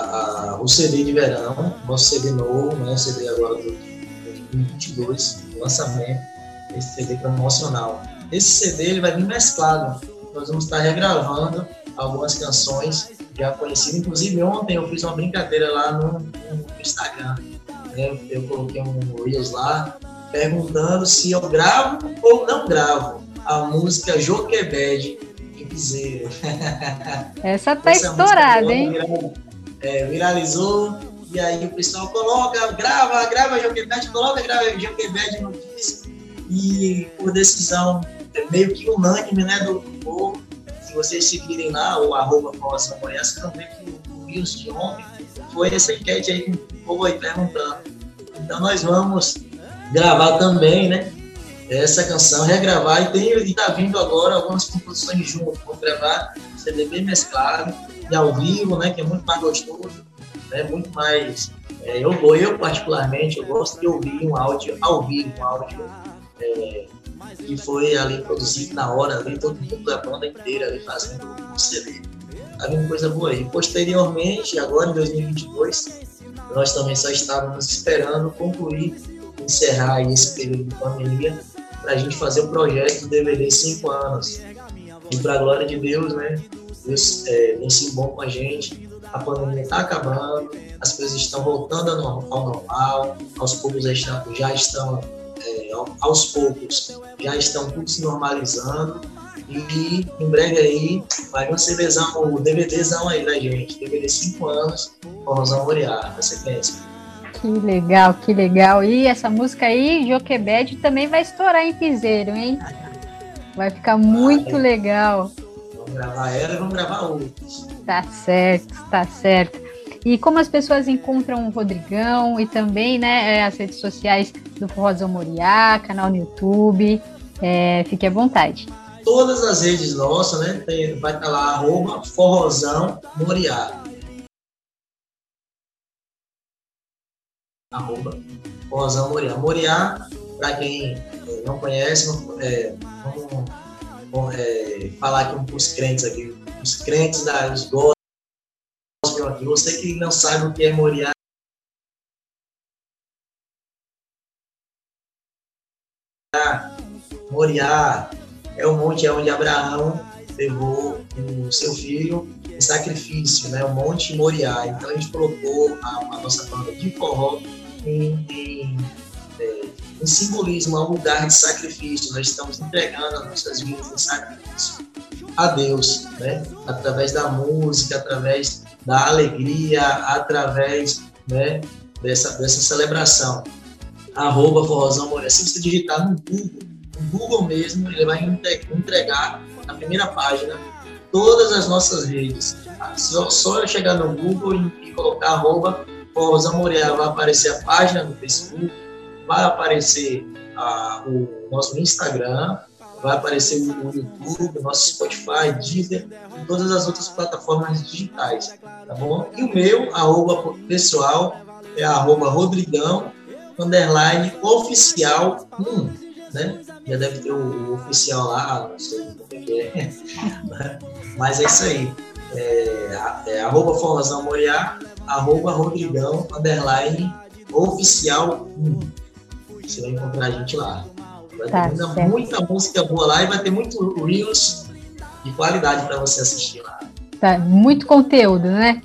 a- o CD de verão, nosso CD novo, né? O CD agora do 2022, lançamento, esse CD promocional. Esse CD ele vai vir mesclado. Nós vamos estar regravando algumas canções já conhecidas. Inclusive ontem eu fiz uma brincadeira lá no, no Instagram. né? Eu coloquei um Reels lá perguntando se eu gravo ou não gravo a música Joquebed de Piseiro. *laughs* Essa tá Essa estourada, música hein? viral- é, viralizou, e aí o pessoal coloca, grava, grava Joquebed, coloca, grava Joquebed no disco, e por decisão é meio que unânime, né, do povo, se vocês seguirem lá, o arroba Formação Goiás, ver que o, Reels de ontem foi essa enquete aí que o povo aí perguntando. Então nós vamos gravar também, né, essa canção, regravar, e, tem, e tá vindo agora algumas composições junto, vou gravar CD bem mesclado, e ao vivo, né, que é muito mais gostoso, né, muito mais, é, eu, eu particularmente, eu gosto de ouvir um áudio ao vivo, um áudio é, que foi ali produzido na hora, ali, todo mundo, a banda inteira ali fazendo o CD. Tá vindo coisa boa aí. Posteriormente, agora em 2022, nós também só estávamos esperando concluir, encerrar esse período de pandemia, para a gente fazer o projeto do DVD 5 anos. E para a glória de Deus, né? Deus é, sido bom com a gente. A pandemia está acabando, as coisas estão voltando ao normal, ao normal, aos poucos já estão, é, ao- aos poucos, já estão tudo se normalizando. E em breve aí vai um CDzão, o DVDzão aí da gente, DVD 5 anos, Forrozão Moriá, na sequência. Que legal, que legal. E essa música aí, Joquebed, também vai estourar em piseiro, hein? Vai ficar muito legal. Vamos gravar ela e vamos gravar outros. Tá certo, tá certo. E como as pessoas encontram o Rodrigão e também, né, é, as redes sociais do Forrozão Moriá, canal no YouTube, é, fique à vontade. Todas as redes nossas, né? tem- vai estar lá, arroba Forrozão Moriá. Arroba Forrozão Moriá. Moriá, para quem eh, não conhece, é, é, falar aqui para os crentes aqui, os crentes da, os gospel aqui. Você que não sabe o que é Moriá, Moriá é o monte onde Abraão levou o seu filho em sacrifício, né? O Monte Moriá. Então a gente colocou a, a nossa banda de forró em, em, em simbolismo a um lugar de sacrifício. Nós estamos entregando as nossas vidas em sacrifício a Deus, né? através da música, através da alegria, através né, dessa, dessa celebração. Arroba Forrozão Moreira. Se você digitar no Google, no Google mesmo, ele vai entregar na primeira página todas as nossas redes. Só, só eu chegar no Google e, e colocar arroba Forrozão Moreira, vai aparecer a página do Facebook, vai aparecer a, o nosso Instagram, vai aparecer o YouTube, o nosso Spotify, Deezer e todas as outras plataformas digitais, tá bom? E o meu, arroba pessoal, é arroba Rodrigão, underline oficial 1, né? Já deve ter o, o oficial lá, não sei como é que é, *laughs* mas é isso aí. É, é arroba Forrozão Moriá, arroba Rodrigão, underline oficial 1. Você vai encontrar a gente lá. Vai Tá, ter muita, muita música boa lá e vai ter muito Reels de qualidade para você assistir lá. Tá, muito conteúdo, né?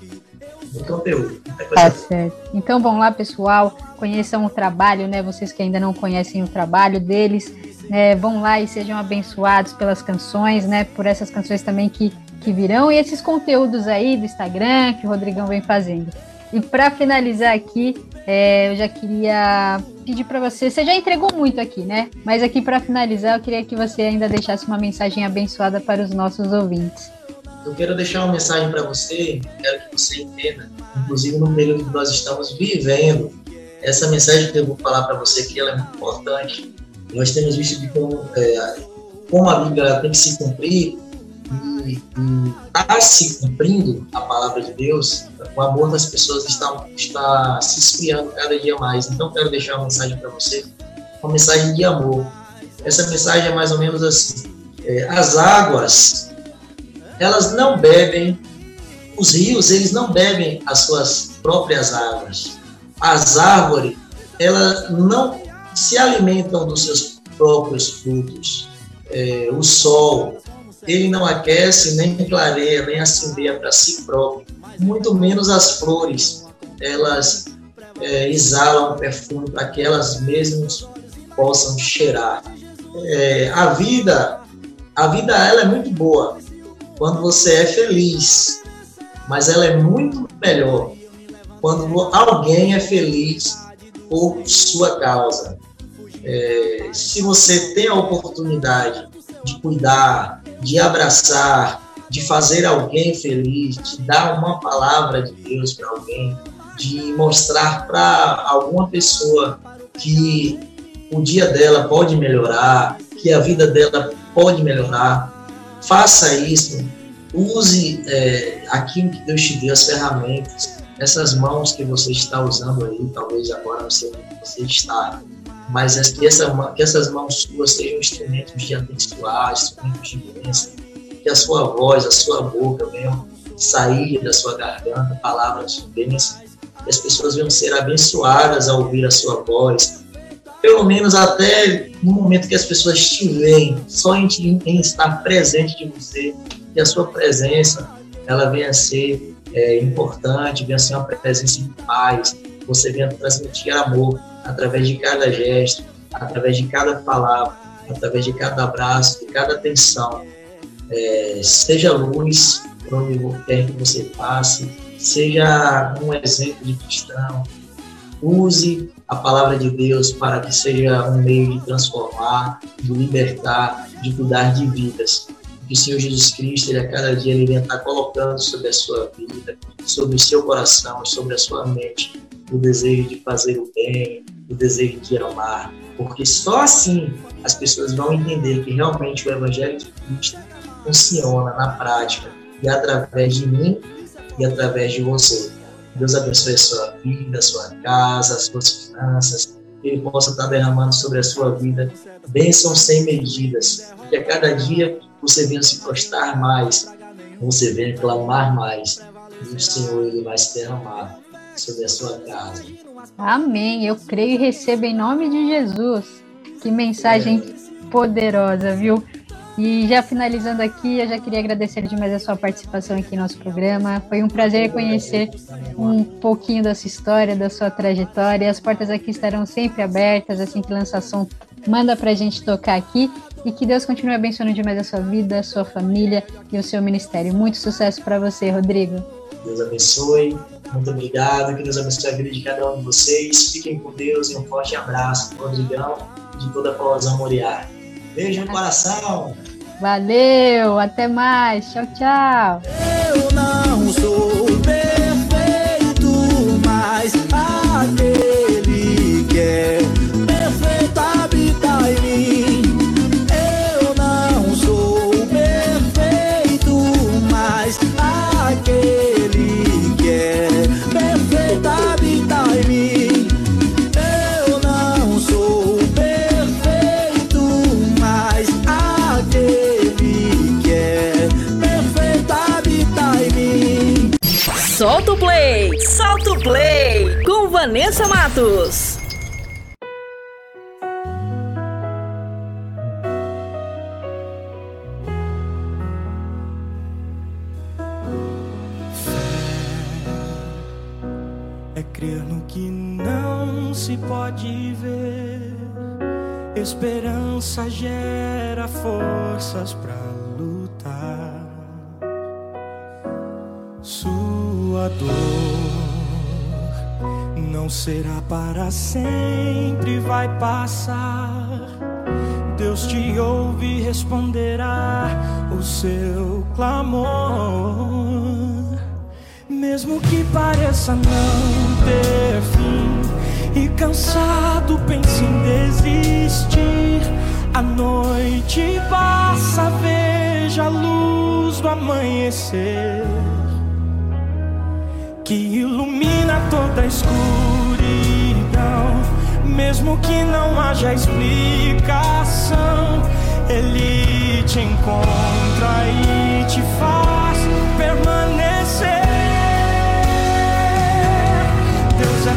Muito conteúdo. Tá certo. Então vão lá, pessoal, conheçam o trabalho, né? Vocês que ainda não conhecem o trabalho deles, né? Vão lá e sejam abençoados pelas canções, né? Por essas canções também que, que virão e esses conteúdos aí do Instagram que o Rodrigão vem fazendo. E para finalizar aqui, é, eu já queria pedir para você, você já entregou muito aqui, né? Mas aqui para finalizar, eu queria que você ainda deixasse uma mensagem abençoada para os nossos ouvintes. Eu quero deixar uma mensagem para você, quero que você entenda, inclusive no período que nós estamos vivendo, essa mensagem que eu vou falar para você aqui ela é muito importante. Nós temos visto de como, é, como a Bíblia tem que se cumprir e está se cumprindo a palavra de Deus, o amor das pessoas está, está se esfriando cada dia mais. Então, quero deixar uma mensagem para você, uma mensagem de amor. Essa mensagem é mais ou menos assim: é, as águas, elas não bebem, os rios, eles não bebem as suas próprias águas. As árvores, elas não se alimentam dos seus próprios frutos. É, o sol, ele não aquece, nem clareia, nem acendeia para si próprio. Muito menos as flores, elas é, exalam perfume para que elas mesmas possam cheirar. É, a vida, a vida ela é muito boa quando você é feliz, mas ela é muito melhor quando alguém é feliz por sua causa. É, se você tem a oportunidade de cuidar, de abraçar, de fazer alguém feliz, de dar uma palavra de Deus para alguém, de mostrar para alguma pessoa que o dia dela pode melhorar, que a vida dela pode melhorar, faça isso. Use é, aquilo que Deus te deu, as ferramentas, essas mãos que você está usando aí, talvez agora você está, mas que, essa, que essas mãos suas sejam instrumentos de abençoar, instrumentos de bênção, que a sua voz, a sua boca venham sair da sua garganta palavras de bênção, que as pessoas venham ser abençoadas ao ouvir a sua voz, pelo menos até no momento que as pessoas te veem, só em, em estar presente de você, que a sua presença ela venha ser é, importante, venha ser uma presença de paz, você venha transmitir amor através de cada gesto, através de cada palavra, através de cada abraço, de cada atenção. É, seja luz para onde quer que você passe, seja um exemplo de cristão, use a palavra de Deus para que seja um meio de transformar, de libertar, de cuidar de vidas. Que o Senhor Jesus Cristo, ele, a cada dia, ele estar colocando sobre a sua vida, sobre o seu coração, sobre a sua mente, o desejo de fazer o bem, o desejo de amar, porque só assim as pessoas vão entender que realmente o Evangelho de Cristo funciona na prática e através de mim e através de você. Deus abençoe a sua vida, a sua casa, as suas finanças, que Ele possa estar derramando sobre a sua vida bênçãos sem medidas, que a cada dia você venha se prostrar mais, você venha clamar mais, e o Senhor Ele vai se derramar sobre a sua casa. Amém. Eu creio e recebo em nome de Jesus. Que mensagem poderosa, viu? E já finalizando aqui, eu já queria agradecer demais a sua participação aqui no nosso programa. Foi um prazer conhecer um pouquinho da sua história, da sua trajetória. As portas aqui estarão sempre abertas, assim que lançar som, manda pra gente tocar aqui. E que Deus continue abençoando demais a sua vida, a sua família e o seu ministério. Muito sucesso para você, Rodrigo. Deus abençoe. Muito obrigado. Que Deus abençoe a vida de cada um de vocês. Fiquem com Deus e um forte abraço do Rodrigão e de toda a Colosão Moriá. Beijo no coração. Valeu, até mais. Tchau, tchau. Eu não sou perfeito, mas aquele que é Vanessa Matos. É crer no que não se pode ver. Esperança gera forças pra lutar. Sua dor não será para sempre, vai passar. Deus te ouve e responderá o seu clamor. Mesmo que pareça não ter fim e cansado pense em desistir, a noite passa, veja a luz do amanhecer que ilumina toda a escuridão. Mesmo que não haja explicação, Ele te encontra e te faz permanecer. Deus é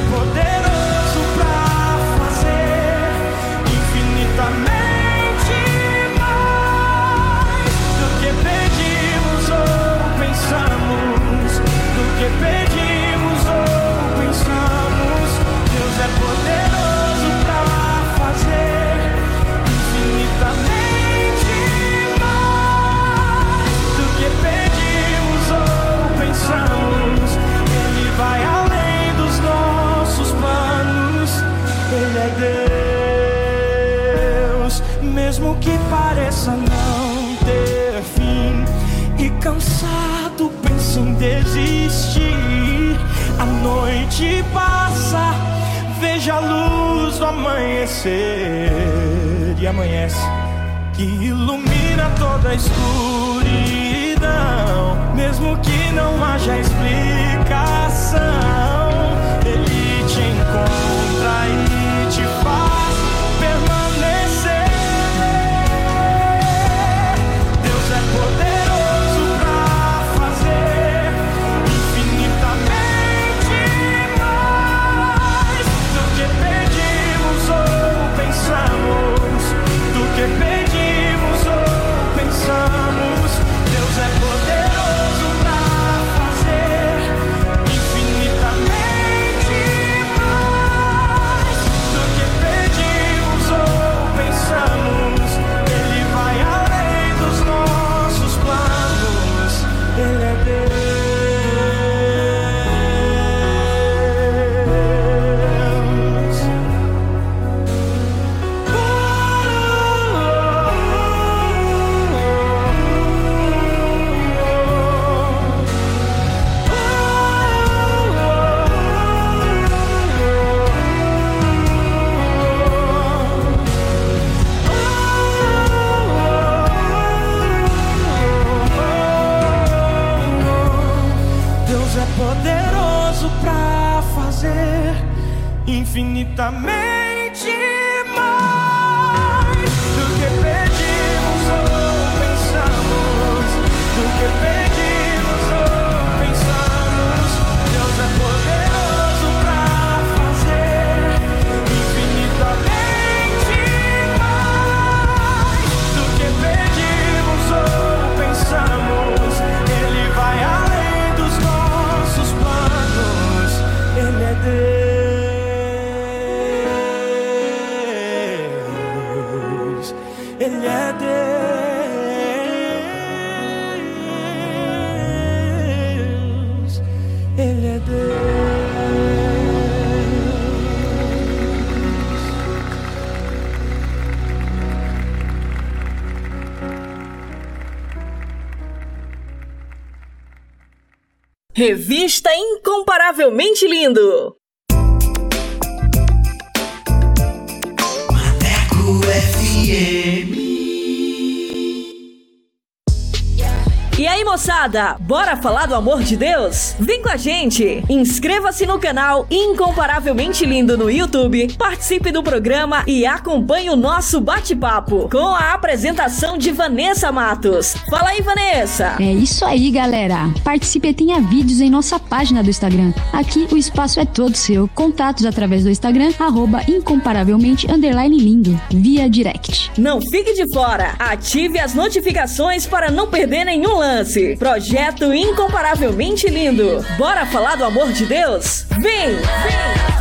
Revista Incomparavelmente bora falar do amor de Deus? Vem com a gente! Inscreva-se no canal Incomparavelmente Lindo no YouTube, participe do programa e acompanhe o nosso bate-papo com a apresentação de Vanessa Matos. Fala aí, Vanessa! É isso aí, galera. Participe e tenha vídeos em nossa página do Instagram. Aqui o espaço é todo seu. Contatos através do Instagram, arroba incomparavelmente lindo, via direct. Não fique de fora! Ative as notificações para não perder nenhum lance. Projeto Incomparavelmente Lindo. Bora falar do amor de Deus? Vem! Vem!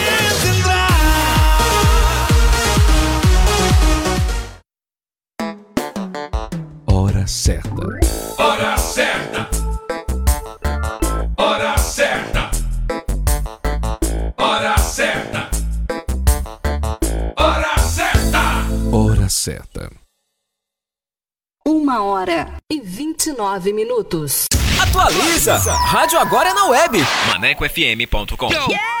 29 minutos. Atualiza! Rádio agora é na web. ManecoFM.com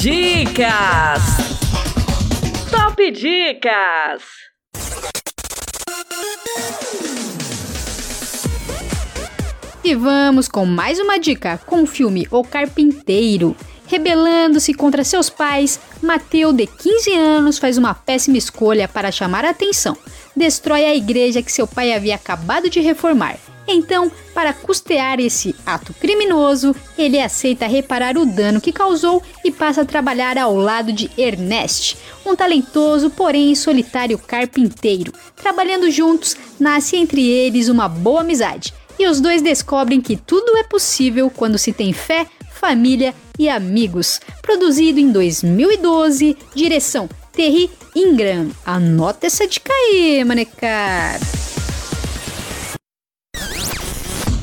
Dicas! Top Dicas! E vamos com mais uma dica com o filme O Carpinteiro. Rebelando-se contra seus pais, Mateu, de 15 anos, faz uma péssima escolha para chamar a atenção. Destrói a igreja que seu pai havia acabado de reformar. Então, para custear esse ato criminoso, ele aceita reparar o dano que causou e passa a trabalhar ao lado de Ernest, um talentoso, porém solitário carpinteiro. Trabalhando juntos, nasce entre eles uma boa amizade. E os dois descobrem que tudo é possível quando se tem fé, família e amigos. Produzido em 2012, direção Terry Ingram. Anota essa dica aí, manecar.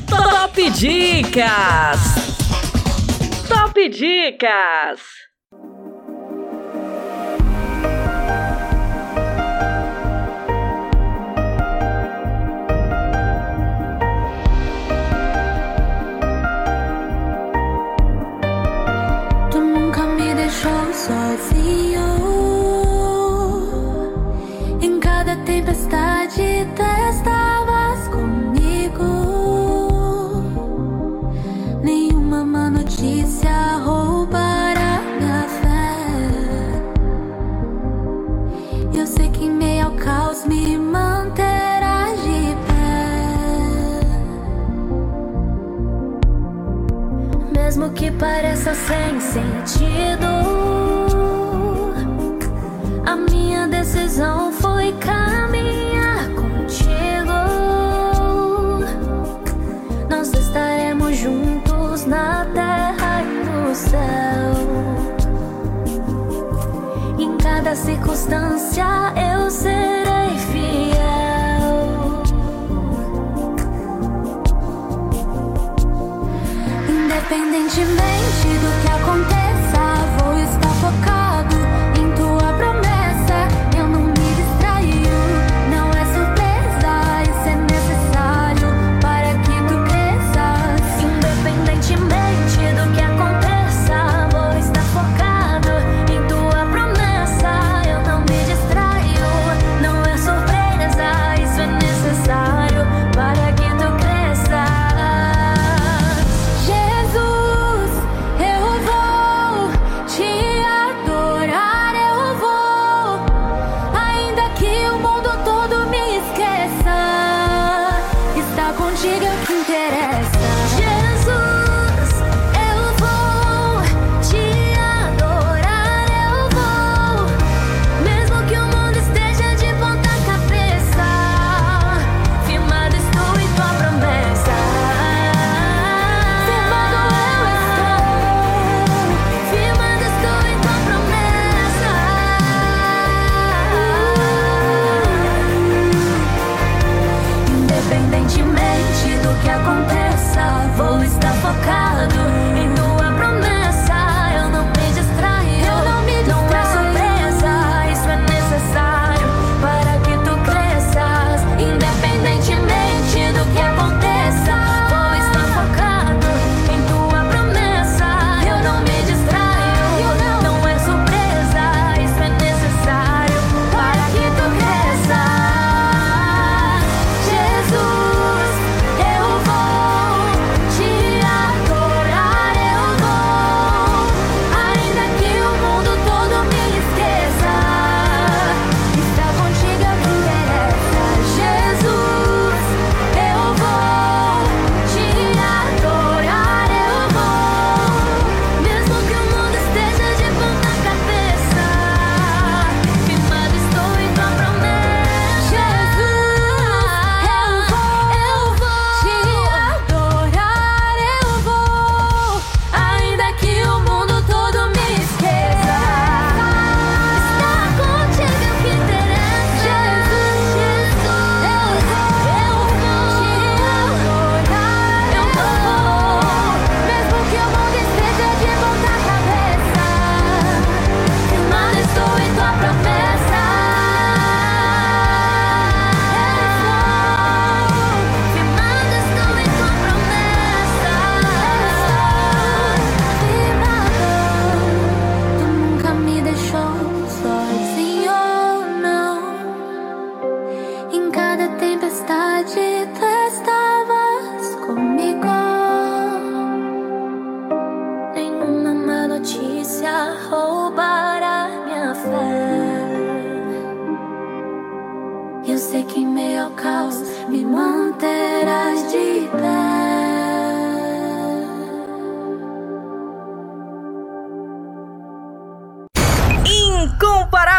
Top Dicas! Top Dicas! Tu nunca me deixou sozinho.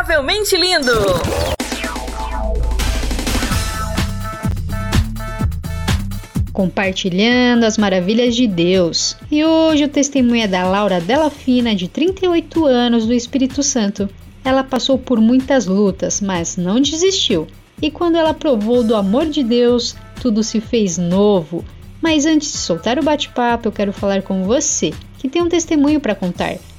Incrivelmente lindo. Compartilhando as maravilhas de Deus. E hoje o testemunho é da Laura Delafina, de 38 anos, do Espírito Santo. Ela passou por muitas lutas, mas não desistiu. E quando ela provou do amor de Deus, tudo se fez novo. Mas antes de soltar o bate-papo, eu quero falar com você, que tem um testemunho para contar.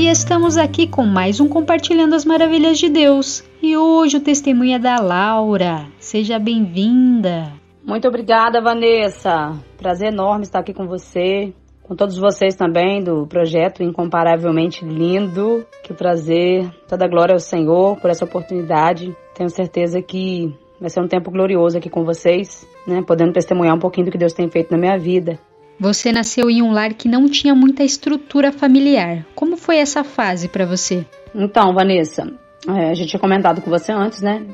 E estamos aqui com mais um Compartilhando as Maravilhas de Deus. E hoje o testemunho é da Laura. Seja bem-vinda. Muito obrigada, Vanessa. Prazer enorme estar aqui com você, com todos vocês também do projeto Incomparavelmente Lindo. Que prazer. Toda glória ao Senhor por essa oportunidade. Tenho certeza que vai ser um tempo glorioso aqui com vocês, né? Podendo testemunhar um pouquinho do que Deus tem feito na minha vida. Você nasceu em um lar que não tinha muita estrutura familiar. Como foi essa fase para você? Então, Vanessa, é, a gente tinha comentado com você antes, né?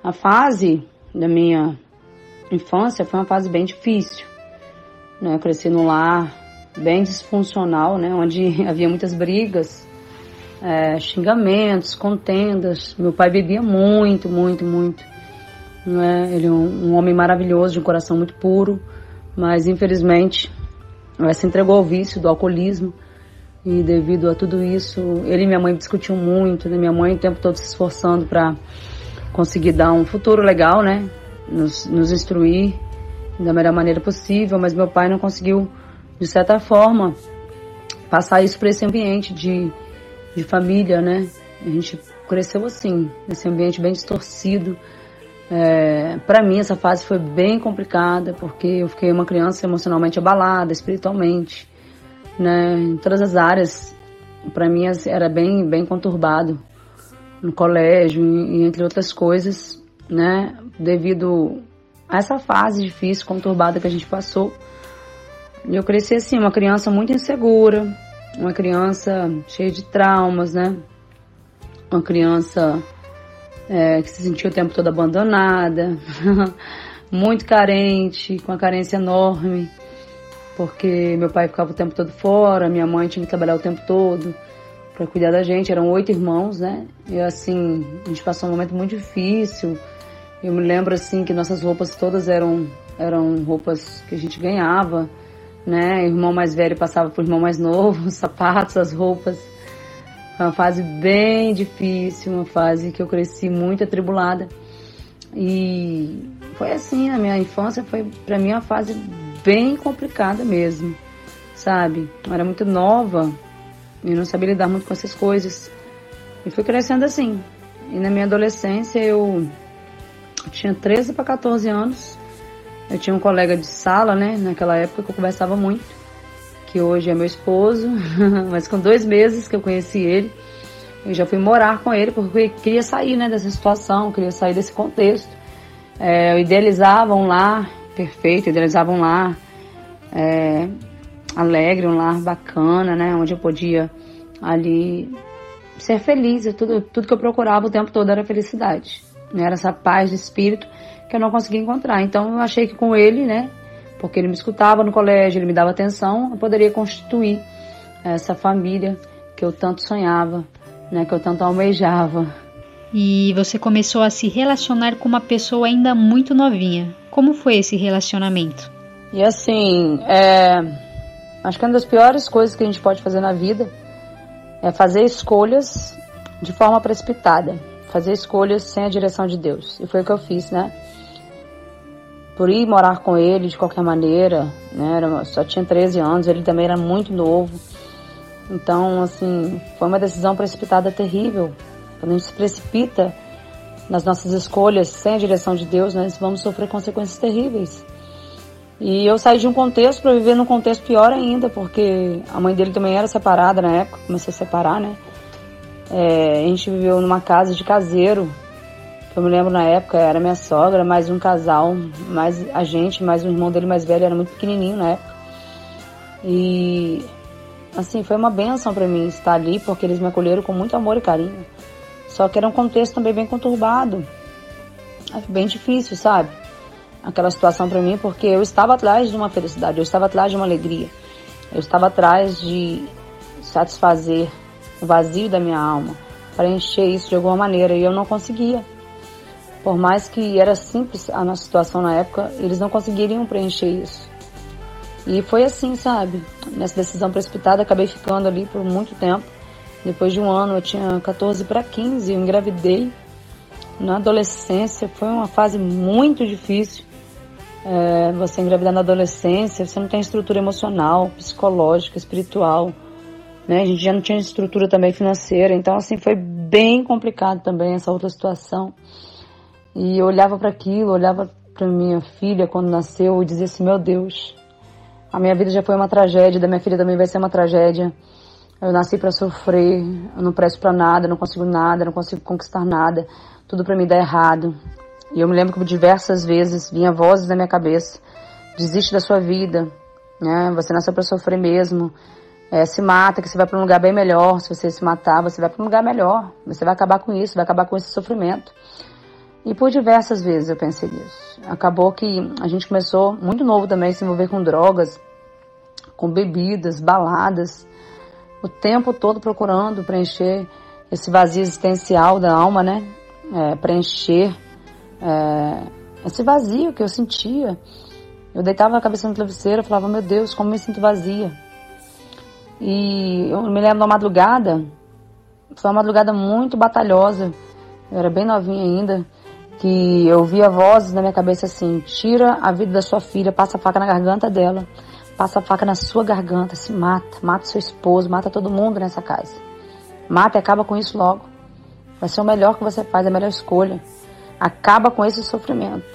A fase da minha infância foi uma fase bem difícil. Né? Eu cresci num lar bem disfuncional, né, onde *laughs* havia muitas brigas, é, xingamentos, contendas. Meu pai bebia muito, muito, muito. Né? Ele é um, um, homem maravilhoso, de um coração muito puro, mas infelizmente se entregou ao vício do alcoolismo. E devido a tudo isso, ele e minha mãe discutiam muito, né? minha mãe o tempo todo se esforçando para conseguir dar um futuro legal, né? Nos, nos instruir da melhor maneira possível, mas meu pai não conseguiu de certa forma, passar isso para esse ambiente de, de família, né? A gente cresceu assim, nesse ambiente bem distorcido. É, para mim, essa fase foi bem complicada, porque eu fiquei uma criança emocionalmente abalada, espiritualmente, né? Em todas as áreas, para mim era bem, bem conturbado no colégio e entre outras coisas, né? Devido a essa fase difícil, conturbada que a gente passou. Eu cresci assim, uma criança muito insegura, uma criança cheia de traumas, né? Uma criança é, que se sentia o tempo todo abandonada, *laughs* muito carente, com uma carência enorme, porque meu pai ficava o tempo todo fora, minha mãe tinha que trabalhar o tempo todo para cuidar da gente. Eram oito irmãos, né? E assim, a gente passou um momento muito difícil. Eu me lembro assim que nossas roupas todas eram eram roupas que a gente ganhava né? O irmão mais velho passava pro irmão mais novo, os *laughs* sapatos, as roupas. Foi uma fase bem difícil, uma fase que eu cresci muito atribulada. E foi assim, a minha infância foi para mim uma fase bem complicada mesmo, sabe? Eu era muito nova e não sabia lidar muito com essas coisas. E fui crescendo assim. E na minha adolescência eu tinha 13 para 14 anos eu tinha um colega de sala, né, naquela época que eu conversava muito, que hoje é meu esposo, *laughs* mas com dois meses que eu conheci ele, eu já fui morar com ele porque queria sair, né, dessa situação, queria sair desse contexto. É, eu idealizava um lar perfeito, idealizava um lar é, alegre, um lar bacana, né, onde eu podia ali ser feliz. Tudo, tudo que eu procurava o tempo todo era felicidade, né, era essa paz de espírito que eu não conseguia encontrar. Então eu achei que com ele, né, porque ele me escutava no colégio, ele me dava atenção, eu poderia constituir essa família que eu tanto sonhava, né, que eu tanto almejava. E você começou a se relacionar com uma pessoa ainda muito novinha. Como foi esse relacionamento? E assim, é, acho que uma das piores coisas que a gente pode fazer na vida é fazer escolhas de forma precipitada, fazer escolhas sem a direção de Deus. E foi o que eu fiz, né? Por ir morar com ele de qualquer maneira, né? Era, só tinha 13 anos, ele também era muito novo. Então, assim, foi uma decisão precipitada terrível. Quando a gente se precipita nas nossas escolhas sem a direção de Deus, nós vamos sofrer consequências terríveis. E eu saí de um contexto para viver num contexto pior ainda, porque a mãe dele também era separada na época, começou a separar, né? É, a gente viveu numa casa de caseiro, eu me lembro na época, era minha sogra, mais um casal, mais a gente, mais um irmão dele mais velho, era muito pequenininho na época. E assim, foi uma benção para mim estar ali, porque eles me acolheram com muito amor e carinho. Só que era um contexto também bem conturbado. Bem difícil, sabe? Aquela situação para mim, porque eu estava atrás de uma felicidade, eu estava atrás de uma alegria. Eu estava atrás de satisfazer o vazio da minha alma, para encher isso de alguma maneira, e eu não conseguia. Por mais que era simples a nossa situação na época, eles não conseguiriam preencher isso. E foi assim, sabe? Nessa decisão precipitada, acabei ficando ali por muito tempo. Depois de um ano, eu tinha 14 para 15, eu engravidei. Na adolescência, foi uma fase muito difícil. É, você engravidar na adolescência, você não tem estrutura emocional, psicológica, espiritual. Né? A gente já não tinha estrutura também financeira. Então, assim, foi bem complicado também essa outra situação. E eu olhava para aquilo, olhava para minha filha quando nasceu e dizia assim: Meu Deus, A minha vida já foi uma tragédia, da minha filha também vai ser uma tragédia. Eu nasci para sofrer, eu não presto para nada, não consigo nada, não consigo conquistar nada. Tudo para mim dá errado. E eu me lembro que diversas vezes vinha vozes na minha cabeça: desiste da sua vida, né? Você nasceu para sofrer mesmo. É, se mata, que você vai para um lugar bem melhor. Se você se matar, você vai para um lugar melhor. Você vai acabar com isso, vai acabar com esse sofrimento. E por diversas vezes eu pensei nisso. Acabou que a gente começou muito novo também a se envolver com drogas, com bebidas, baladas, o tempo todo procurando preencher esse vazio existencial da alma, né? É, preencher é, esse vazio que eu sentia. Eu deitava a cabeça no travesseiro e falava, meu Deus, como me sinto vazia. E eu me lembro da madrugada, foi uma madrugada muito batalhosa, eu era bem novinha ainda, que eu via vozes na minha cabeça assim: tira a vida da sua filha, passa a faca na garganta dela, passa a faca na sua garganta, se mata, mata seu esposo, mata todo mundo nessa casa. Mata e acaba com isso logo. Vai ser o melhor que você faz, a melhor escolha. Acaba com esse sofrimento.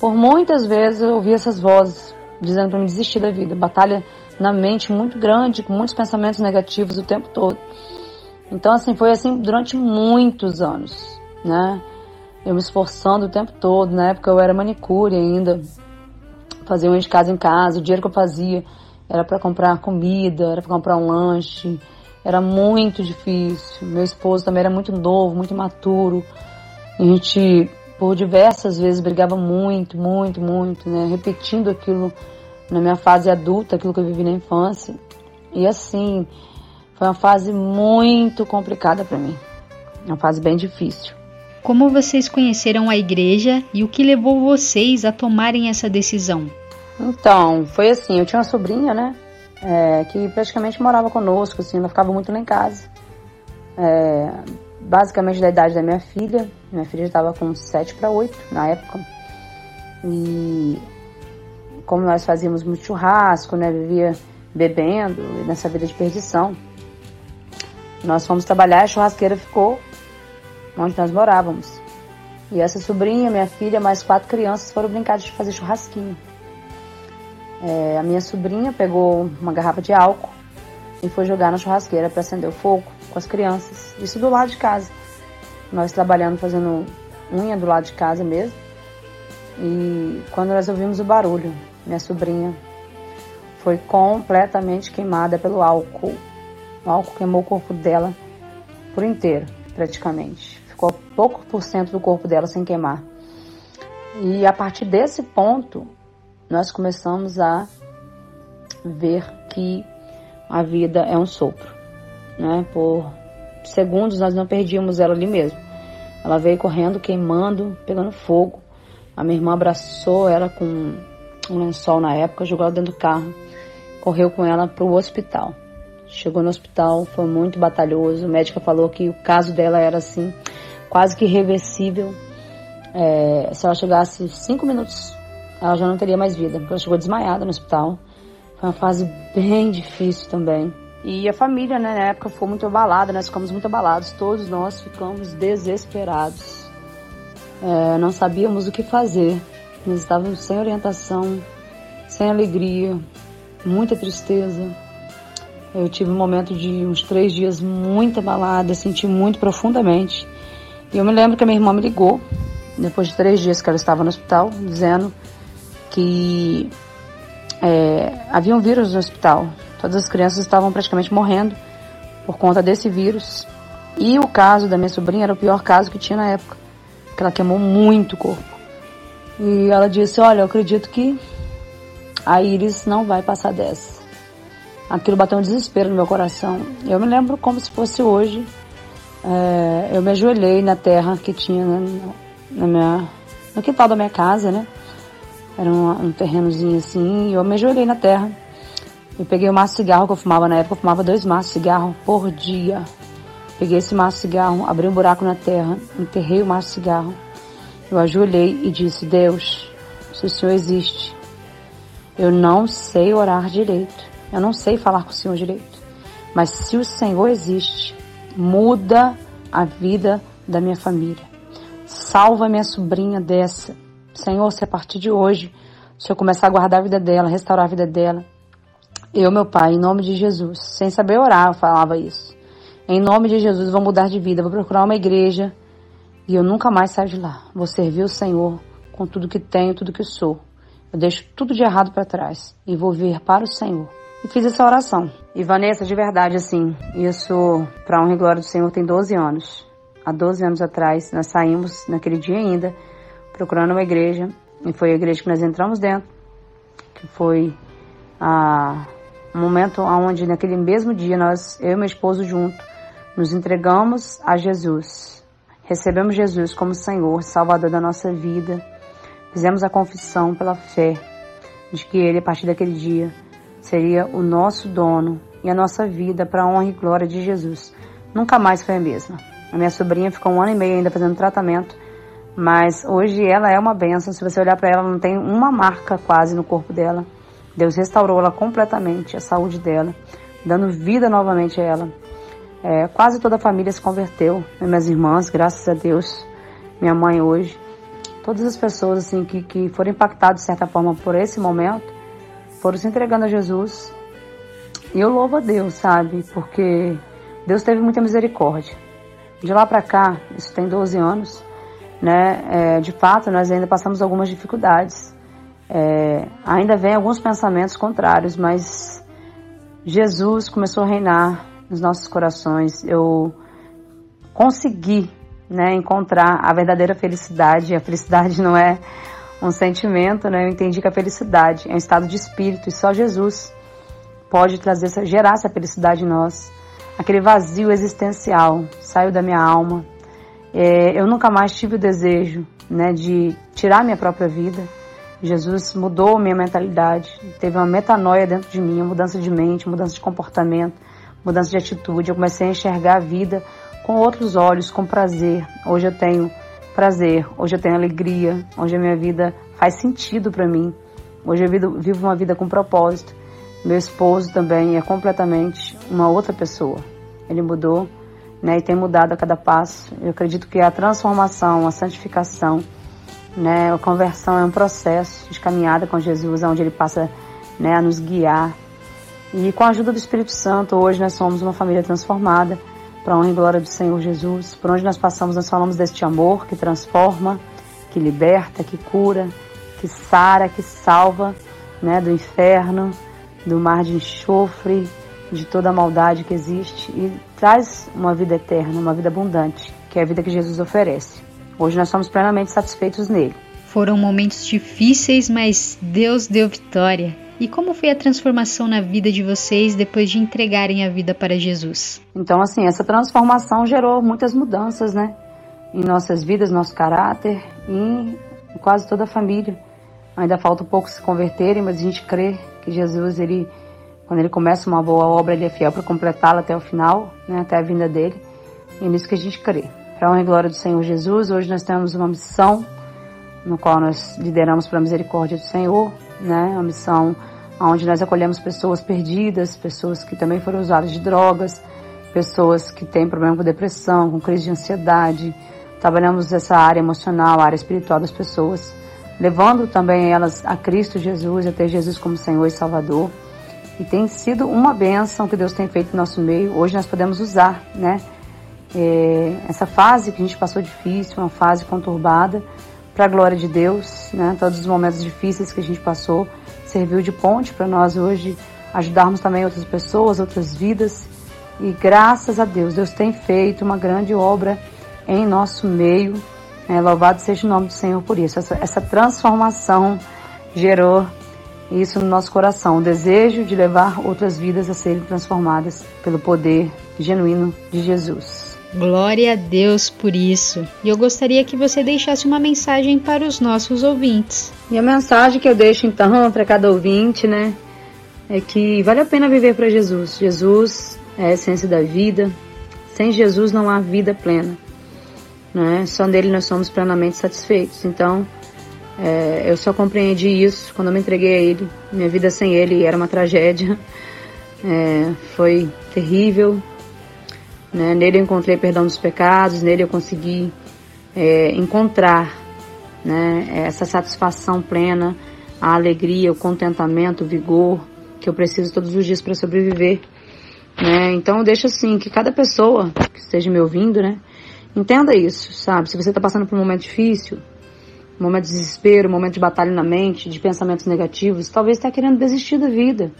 Por muitas vezes eu ouvi essas vozes dizendo para me desistir da vida. Batalha na mente muito grande, com muitos pensamentos negativos o tempo todo. Então assim, foi assim durante muitos anos, né? Eu me esforçando o tempo todo. Na época eu era manicure ainda, fazia unha de casa em casa. O dinheiro que eu fazia era para comprar comida, era para comprar um lanche. Era muito difícil. Meu esposo também era muito novo, muito imaturo. A gente, por diversas vezes, brigava muito, muito, muito, né? Repetindo aquilo na minha fase adulta, aquilo que eu vivi na infância. E assim, foi uma fase muito complicada para mim. Uma fase bem difícil. Como vocês conheceram a igreja e o que levou vocês a tomarem essa decisão? Então, foi assim, eu tinha uma sobrinha, né, é, que praticamente morava conosco, assim, ela ficava muito lá em casa. É, basicamente da idade da minha filha, minha filha estava com 7 para 8 na época. E como nós fazíamos muito churrasco, né, vivia bebendo nessa vida de perdição, nós fomos trabalhar a churrasqueira ficou onde nós morávamos. E essa sobrinha, minha filha, mais quatro crianças foram brincar de fazer churrasquinho. É, a minha sobrinha pegou uma garrafa de álcool e foi jogar na churrasqueira para acender o fogo com as crianças. Isso do lado de casa. Nós trabalhando, fazendo unha do lado de casa mesmo. E quando nós ouvimos o barulho, minha sobrinha foi completamente queimada pelo álcool. O álcool queimou o corpo dela por inteiro, praticamente ficou pouco por cento do corpo dela sem queimar. E a partir desse ponto, nós começamos a ver que a vida é um sopro. Né? Por segundos nós não perdíamos ela ali mesmo. Ela veio correndo, queimando, pegando fogo. A minha irmã abraçou ela com um lençol na época, jogou ela dentro do carro, correu com ela para o hospital. Chegou no hospital, foi muito batalhoso. O médico falou que o caso dela era assim, quase que irreversível. É, se ela chegasse cinco minutos, ela já não teria mais vida, ela chegou desmaiada no hospital. Foi uma fase bem difícil também. E a família, né, na época, foi muito abalada, nós ficamos muito abalados, todos nós ficamos desesperados. É, não sabíamos o que fazer, nós estávamos sem orientação, sem alegria, muita tristeza. Eu tive um momento de uns três dias muito abalada, senti muito profundamente. E eu me lembro que a minha irmã me ligou, depois de três dias que ela estava no hospital, dizendo que é, havia um vírus no hospital. Todas as crianças estavam praticamente morrendo por conta desse vírus. E o caso da minha sobrinha era o pior caso que tinha na época, que ela queimou muito o corpo. E ela disse: Olha, eu acredito que a Iris não vai passar dessa. Aquilo bateu um desespero no meu coração. Eu me lembro como se fosse hoje é, eu me ajoelhei na terra que tinha né, na minha, no quintal da minha casa, né? Era um, um terrenozinho assim, e eu me ajoelhei na terra. Eu peguei o um maço de cigarro que eu fumava na época, eu fumava dois maços de cigarro por dia. Peguei esse maço de cigarro, abri um buraco na terra, enterrei o maço de cigarro. Eu ajoelhei e disse: Deus, se o Senhor existe, eu não sei orar direito, eu não sei falar com o Senhor direito, mas se o Senhor existe, muda a vida da minha família. Salva minha sobrinha dessa. Senhor, se a partir de hoje o Senhor começar a guardar a vida dela, restaurar a vida dela. Eu, meu Pai, em nome de Jesus, sem saber orar, eu falava isso. Em nome de Jesus, vou mudar de vida, vou procurar uma igreja e eu nunca mais saio de lá. Vou servir o Senhor com tudo que tenho, tudo que sou. Eu deixo tudo de errado para trás e vou vir para o Senhor. E fiz essa oração. E Vanessa, de verdade, assim, isso, para honra e glória do Senhor, tem 12 anos. Há 12 anos atrás, nós saímos, naquele dia ainda, procurando uma igreja. E foi a igreja que nós entramos dentro, que foi a, um momento onde, naquele mesmo dia, nós, eu e meu esposo junto, nos entregamos a Jesus. Recebemos Jesus como Senhor, Salvador da nossa vida. Fizemos a confissão pela fé de que Ele, a partir daquele dia, seria o nosso dono e a nossa vida para a honra e glória de Jesus. Nunca mais foi a mesma. A minha sobrinha ficou um ano e meio ainda fazendo tratamento, mas hoje ela é uma benção. Se você olhar para ela, não tem uma marca quase no corpo dela. Deus restaurou ela completamente, a saúde dela, dando vida novamente a ela. É, quase toda a família se converteu, né? minhas irmãs, graças a Deus, minha mãe hoje. Todas as pessoas assim que, que foram impactadas de certa forma por esse momento, foram se entregando a Jesus. E eu louvo a Deus, sabe? Porque Deus teve muita misericórdia. De lá para cá, isso tem 12 anos, né? É, de fato, nós ainda passamos algumas dificuldades. É, ainda vem alguns pensamentos contrários, mas Jesus começou a reinar nos nossos corações. Eu consegui né, encontrar a verdadeira felicidade. A felicidade *laughs* não é um sentimento, né? Eu entendi que a felicidade é um estado de espírito e só Jesus pode trazer, gerar essa felicidade em nós. Aquele vazio existencial saiu da minha alma. É, eu nunca mais tive o desejo, né, de tirar minha própria vida. Jesus mudou minha mentalidade, teve uma metanoia dentro de mim, mudança de mente, mudança de comportamento, mudança de atitude. Eu comecei a enxergar a vida com outros olhos, com prazer. Hoje eu tenho prazer, hoje eu tenho alegria, hoje a minha vida faz sentido para mim. Hoje eu vivo uma vida com propósito. Meu esposo também é completamente uma outra pessoa. Ele mudou, né, e tem mudado a cada passo. Eu acredito que a transformação, a santificação, né, a conversão é um processo de caminhada com Jesus, onde ele passa, né, a nos guiar. E com a ajuda do Espírito Santo, hoje nós somos uma família transformada para a honra e glória do Senhor Jesus. Por onde nós passamos, nós falamos deste amor que transforma, que liberta, que cura, que sara, que salva né, do inferno, do mar de enxofre, de toda a maldade que existe e traz uma vida eterna, uma vida abundante, que é a vida que Jesus oferece. Hoje nós somos plenamente satisfeitos nele. Foram momentos difíceis, mas Deus deu vitória. E como foi a transformação na vida de vocês depois de entregarem a vida para Jesus? Então, assim, essa transformação gerou muitas mudanças, né? Em nossas vidas, nosso caráter e em quase toda a família. Ainda falta um pouco se converterem, mas a gente crê que Jesus, ele, quando ele começa uma boa obra, ele é fiel para completá-la até o final, né? Até a vinda dele. E é nisso que a gente crê. Para a honra e glória do Senhor Jesus, hoje nós temos uma missão no qual nós lideramos para a misericórdia do Senhor, né? Uma missão onde nós acolhemos pessoas perdidas, pessoas que também foram usuárias de drogas, pessoas que têm problema com depressão, com crise de ansiedade. Trabalhamos essa área emocional, a área espiritual das pessoas, levando também elas a Cristo Jesus, a ter Jesus como Senhor e Salvador. E tem sido uma bênção que Deus tem feito no nosso meio. Hoje nós podemos usar, né? É, essa fase que a gente passou difícil, uma fase conturbada, para a glória de Deus, né? Todos os momentos difíceis que a gente passou serviu de ponte para nós hoje ajudarmos também outras pessoas, outras vidas. E graças a Deus, Deus tem feito uma grande obra em nosso meio. É, louvado seja o nome do Senhor por isso. Essa, essa transformação gerou isso no nosso coração, o desejo de levar outras vidas a serem transformadas pelo poder genuíno de Jesus. Glória a Deus por isso. E eu gostaria que você deixasse uma mensagem para os nossos ouvintes. E a mensagem que eu deixo então para cada ouvinte, né, é que vale a pena viver para Jesus. Jesus é a essência da vida. Sem Jesus não há vida plena. Né? Só nele nós somos plenamente satisfeitos. Então, é, eu só compreendi isso quando eu me entreguei a Ele. Minha vida sem Ele era uma tragédia. É, foi terrível, né? Nele eu encontrei perdão dos pecados, nele eu consegui é, encontrar né, essa satisfação plena, a alegria, o contentamento, o vigor que eu preciso todos os dias para sobreviver. Né? Então deixa assim que cada pessoa que esteja me ouvindo, né, entenda isso, sabe? Se você está passando por um momento difícil, um momento de desespero, um momento de batalha na mente, de pensamentos negativos, talvez está querendo desistir da vida,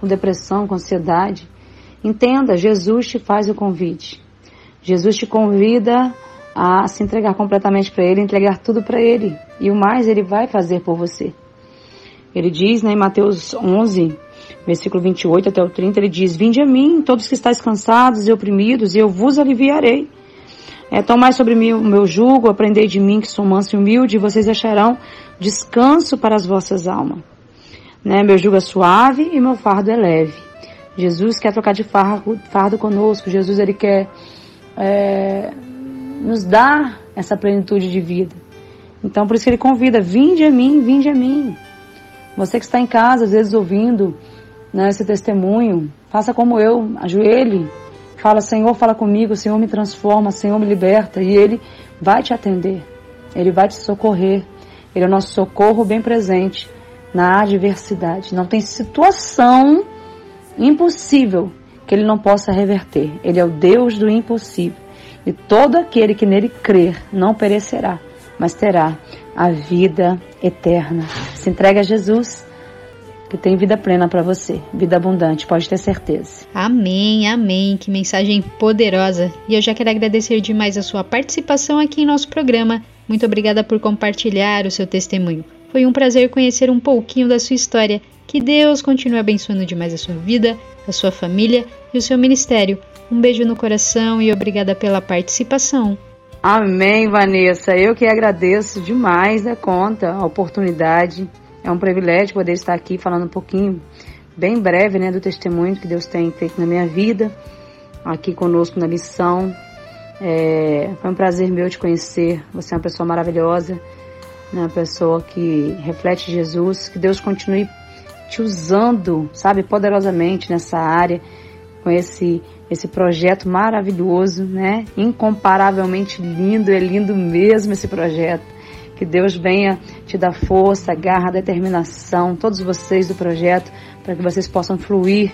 com depressão, com ansiedade. Entenda, Jesus te faz o convite. Jesus te convida a se entregar completamente para Ele, entregar tudo para Ele. E o mais Ele vai fazer por você. Ele diz né, em Mateus 11, versículo 28 até o 30, ele diz: Vinde a mim, todos que estáis cansados e oprimidos, e eu vos aliviarei. É, tomai sobre mim o meu jugo, aprendei de mim que sou manso e humilde, e vocês acharão descanso para as vossas almas. Né? Meu jugo é suave e meu fardo é leve. Jesus quer trocar de fardo, fardo conosco. Jesus ele quer é, nos dar essa plenitude de vida. Então por isso que ele convida: vinde a mim, vinde a mim. Você que está em casa, às vezes ouvindo né, esse testemunho, faça como eu, ajoelhe, fala, Senhor, fala comigo, Senhor me transforma, Senhor me liberta, e Ele vai te atender, Ele vai te socorrer, Ele é o nosso socorro bem presente na adversidade. Não tem situação impossível que Ele não possa reverter. Ele é o Deus do impossível. E todo aquele que nele crer não perecerá, mas terá a vida eterna. Se entregue a Jesus, que tem vida plena para você, vida abundante, pode ter certeza. Amém, amém. Que mensagem poderosa. E eu já quero agradecer demais a sua participação aqui em nosso programa. Muito obrigada por compartilhar o seu testemunho. Foi um prazer conhecer um pouquinho da sua história. Que Deus continue abençoando demais a sua vida, a sua família e o seu ministério. Um beijo no coração e obrigada pela participação. Amém, Vanessa. Eu que agradeço demais da conta, a oportunidade. É um privilégio poder estar aqui falando um pouquinho, bem breve, né, do testemunho que Deus tem feito na minha vida, aqui conosco na missão. É, foi um prazer meu te conhecer. Você é uma pessoa maravilhosa, né, uma pessoa que reflete Jesus. Que Deus continue te usando, sabe, poderosamente nessa área, com esse esse projeto maravilhoso, né? Incomparavelmente lindo, é lindo mesmo esse projeto. Que Deus venha te dar força, garra, determinação, todos vocês do projeto, para que vocês possam fluir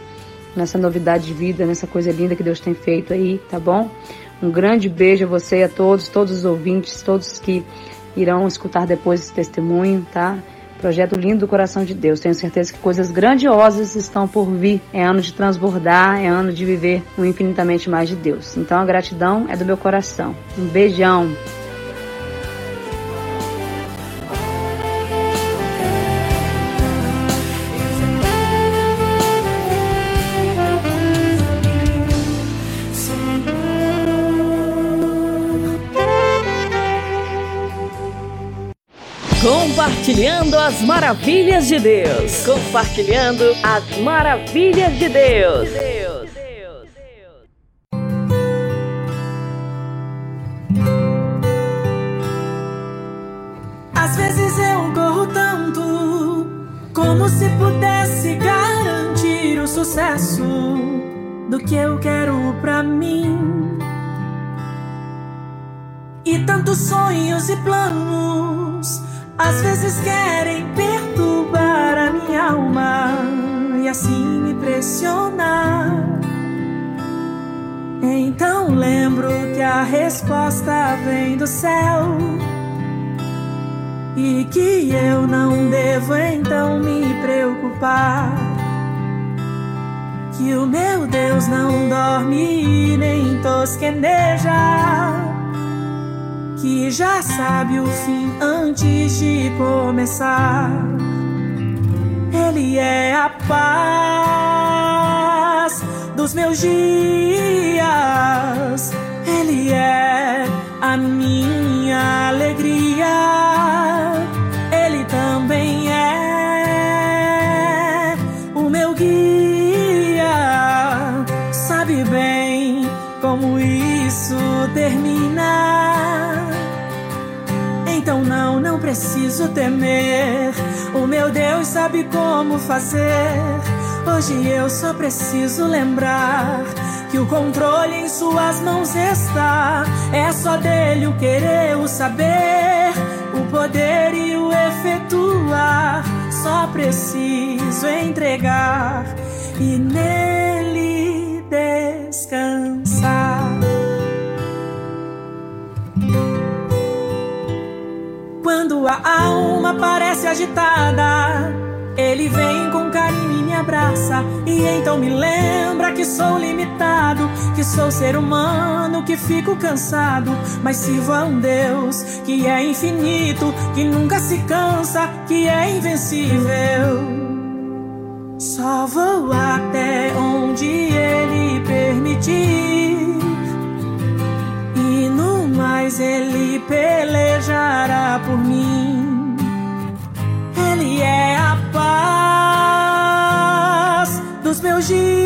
nessa novidade de vida, nessa coisa linda que Deus tem feito aí, tá bom? Um grande beijo a você e a todos, todos os ouvintes, todos que irão escutar depois esse testemunho, tá? Projeto lindo do coração de Deus. Tenho certeza que coisas grandiosas estão por vir. É ano de transbordar, é ano de viver o infinitamente mais de Deus. Então a gratidão é do meu coração. Um beijão. Compartilhando as maravilhas de Deus. Compartilhando as maravilhas de Deus. Às vezes eu corro tanto como se pudesse garantir o sucesso do que eu quero pra mim. E tantos sonhos e planos às vezes querem perturbar a minha alma e assim me pressionar. Então lembro que a resposta vem do céu e que eu não devo então me preocupar. Que o meu Deus não dorme nem tosqueneja que já sabe o fim antes de começar. Ele é a paz dos meus dias, Ele é a minha alegria, Ele também é o meu guia. Sabe bem como isso termina. Então não, não preciso temer. O meu Deus sabe como fazer. Hoje eu só preciso lembrar que o controle em suas mãos está. É só dele o querer, o saber, o poder e o efetuar. Só preciso entregar e nele descansar. Quando a alma parece agitada, ele vem com carinho e me abraça. E então me lembra que sou limitado, que sou ser humano, que fico cansado. Mas sirvo a um Deus que é infinito, que nunca se cansa, que é invencível. Só vou até onde ele permitir. Mais ele pelejará por mim. Ele é a paz dos meus dias.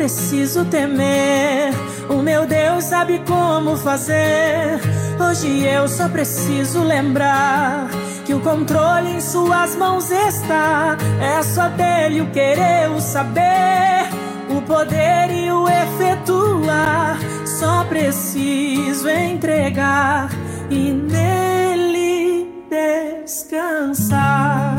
Preciso temer. O meu Deus sabe como fazer. Hoje eu só preciso lembrar que o controle em suas mãos está. É só dele o querer, o saber, o poder e o efetuar. Só preciso entregar e nele descansar.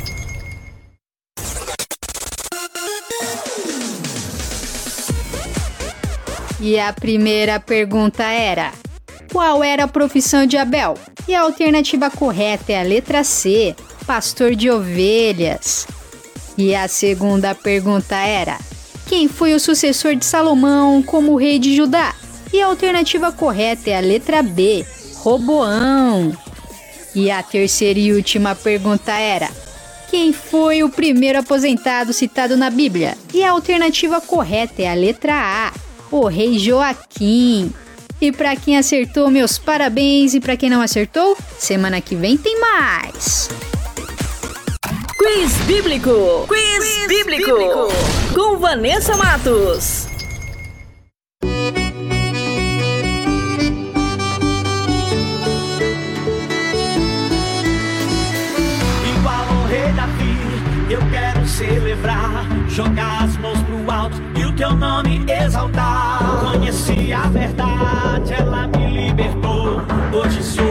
E a primeira pergunta era: Qual era a profissão de Abel? E a alternativa correta é a letra C, pastor de ovelhas. E a segunda pergunta era: Quem foi o sucessor de Salomão como rei de Judá? E a alternativa correta é a letra B, Roboão. E a terceira e última pergunta era: Quem foi o primeiro aposentado citado na Bíblia? E a alternativa correta é a letra A, o rei Joaquim. E para quem acertou, meus parabéns. E para quem não acertou, semana que vem tem mais. Quiz Bíblico. Quiz, bíblico. Com Vanessa Matos. Igual ao rei Davi, eu quero celebrar, jogar as mãos alto e o teu nome exaltar. Conheci a verdade, ela me libertou. Hoje sou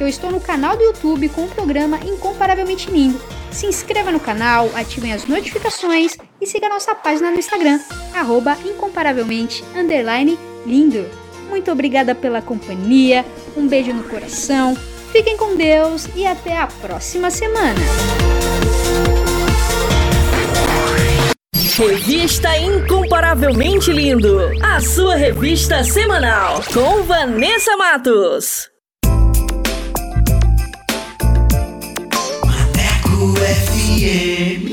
eu estou no canal do YouTube com o programa Incomparavelmente Lindo se inscreva no canal, ativem as notificações e siga nossa página no Instagram, arroba incomparavelmente lindo. Muito obrigada pela companhia, um beijo no coração, fiquem com Deus e até a próxima semana. Revista Incomparavelmente Lindo, a sua revista semanal com Vanessa Matos. FM.